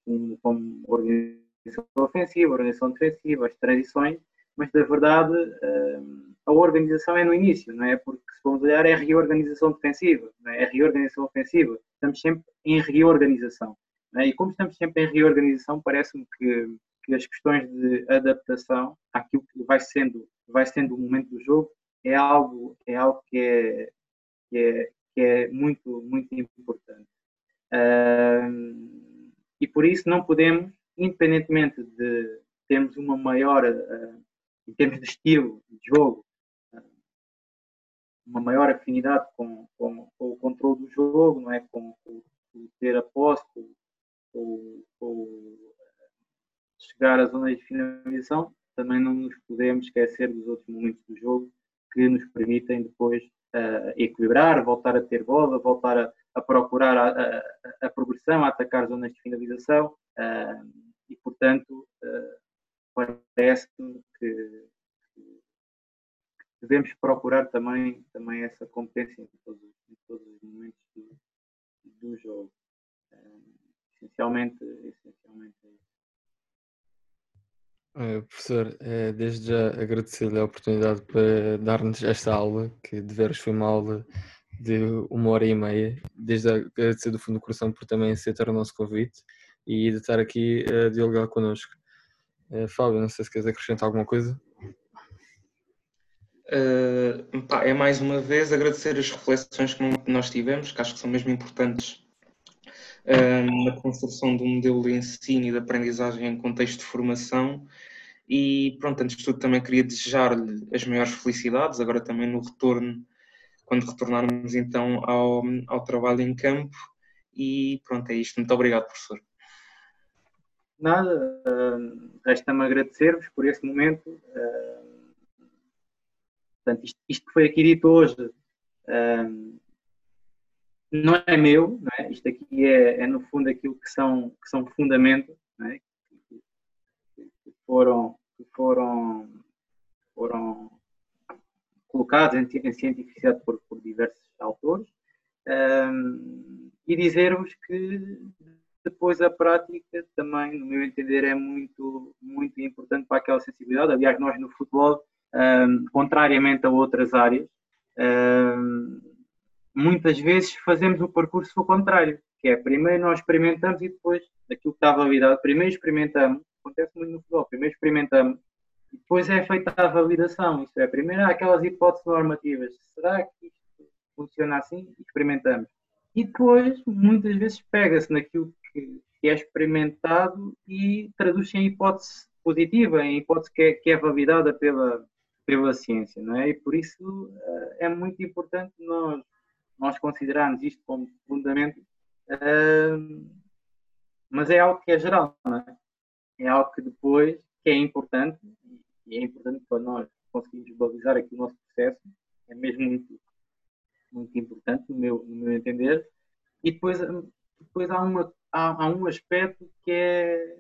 como, como organização ofensiva, organização defensiva, as transições, mas na verdade eh, a organização é no início, não é? Porque se vamos olhar é reorganização defensiva, é? é reorganização ofensiva, estamos sempre em reorganização. É? E como estamos sempre em reorganização, parece-me que que as questões de adaptação àquilo que vai sendo, vai sendo o momento do jogo é algo, é algo que, é, que, é, que é muito, muito importante. e por isso não podemos, independentemente de termos uma maior, uh, em termos de estilo de jogo, uh, uma maior afinidade com, com, com, o controle do jogo, não é? com, com, com ter a posse, com, com, chegar às zonas de finalização, também não nos podemos esquecer dos outros momentos do jogo que nos permitem depois uh, equilibrar, voltar a ter bola, voltar a, a procurar a, a, a, progressão, a atacar zonas de finalização uh, e, portanto, uh, parece-me que, devemos procurar também, também essa competência em todos, em todos os momentos do, do jogo. essencialmente, essencialmente é. Uh, professor, uh, desde já agradecer-lhe a oportunidade para dar-nos esta aula, que de veras foi uma aula de uma hora e meia. Desde já agradecer do fundo do coração por também aceitar o nosso convite e de estar aqui a dialogar connosco. Uh, Fábio, não sei se queres acrescentar alguma coisa. É mais uma vez agradecer as reflexões que nós tivemos, que acho que são mesmo importantes na construção um modelo de ensino e de aprendizagem em contexto de formação. E pronto, antes de tudo também queria desejar-lhe as maiores felicidades, agora também no retorno, quando retornarmos então ao, ao trabalho em campo. E pronto, é isto. Muito obrigado, professor. Nada, uh, resta-me agradecer-vos por esse momento. Uh, portanto, isto, isto, foi aqui dito hoje uh, não é meu, não é? isto aqui é, é, no fundo aquilo que são, que são fundamentos é? que, foram, foram, foram colocados em, em por, por diversos autores um, e dizer-vos que depois a prática também, no meu entender, é muito, muito importante para aquela sensibilidade. Aliás, nós no futebol, um, contrariamente a outras áreas, um, muitas vezes fazemos o percurso ao contrário, que é primeiro nós experimentamos e depois aquilo que está validado, primeiro experimentamos, acontece muito no futebol, primeiro experimentamos e depois é feita a validação, isto é, primeiro há aquelas hipóteses normativas, será que isto funciona assim? Experimentamos. E depois, muitas vezes, pega-se naquilo que, que, é experimentado e traduz-se em hipótese positiva, em hipótese que é, que é validada pela, pela ciência, não é? E por isso eh, é muito importante nós nós considerarmos isto como fundamento, uh, mas é algo que é geral, é? É algo que depois, que é importante, e é importante para nós conseguirmos balizar aqui o nosso processo, é mesmo muito, muito importante, no meu, no meu entender, e depois, depois há, uma, há, há um aspecto que é,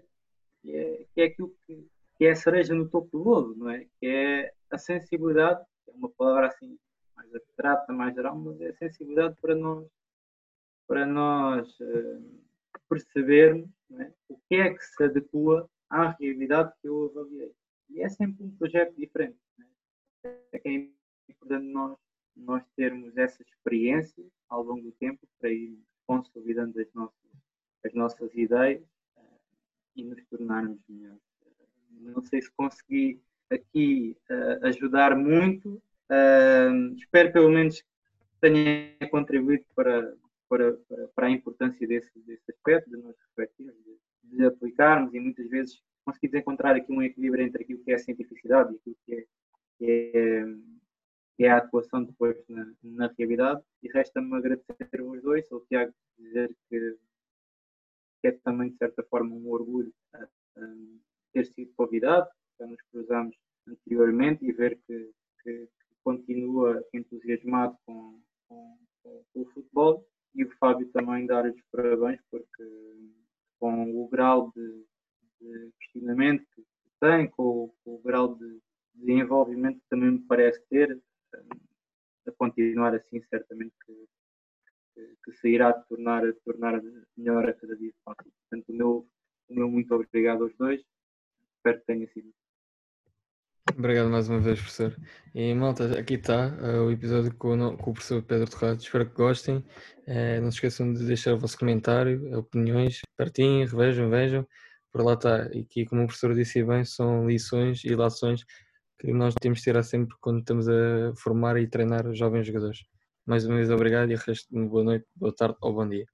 que é, que é aquilo que, que é a cereja no topo do bolo, não é? Que é a sensibilidade, é uma palavra assim mais abstrata, mais geral, mas é sensibilidade para nós, para nós uh, percebermos é? o que é que se adequa à realidade que eu avaliei. E é sempre um projeto diferente. É? é é importante nós, nós termos essa experiência ao longo do tempo para ir consolidando as nossas, as nossas ideias uh, e nos tornarmos melhores. não sei se consegui aqui uh, ajudar muito, Espero pelo menos que tenha contribuído para, para, para a importância desse, desse aspecto, de nós refletirmos, de, de, aplicarmos e muitas vezes conseguimos encontrar aqui um equilíbrio entre aquilo que é a cientificidade e aquilo que é, que é, que é a atuação depois na, na realidade. E resta-me agradecer os dois, ao Tiago dizer que, que é também de certa forma um orgulho ter sido convidado, já nos cruzamos anteriormente e ver que, que, continua entusiasmado com, com, com, o futebol e o Fábio também dar os parabéns porque com o grau de, de questionamento que tem, com, com o grau de, de, envolvimento que também me parece ter, a continuar assim certamente que, que, que se irá tornar, tornar melhor a cada dia. Portanto, o meu, o meu muito obrigado aos dois. Espero que tenha sido Obrigado mais uma vez, professor. E malta, aqui está uh, o episódio com, o, com o professor Pedro Torrado. Espero que gostem. Uh, não se esqueçam de deixar o vosso comentário, opiniões, partilhem, revejam, vejam. Por lá está. E aqui, como o professor disse bem, são lições e lações que nós temos de tirar sempre quando estamos a formar e treinar jovens jogadores. Mais uma vez, obrigado e resto boa noite, boa tarde ou bom dia.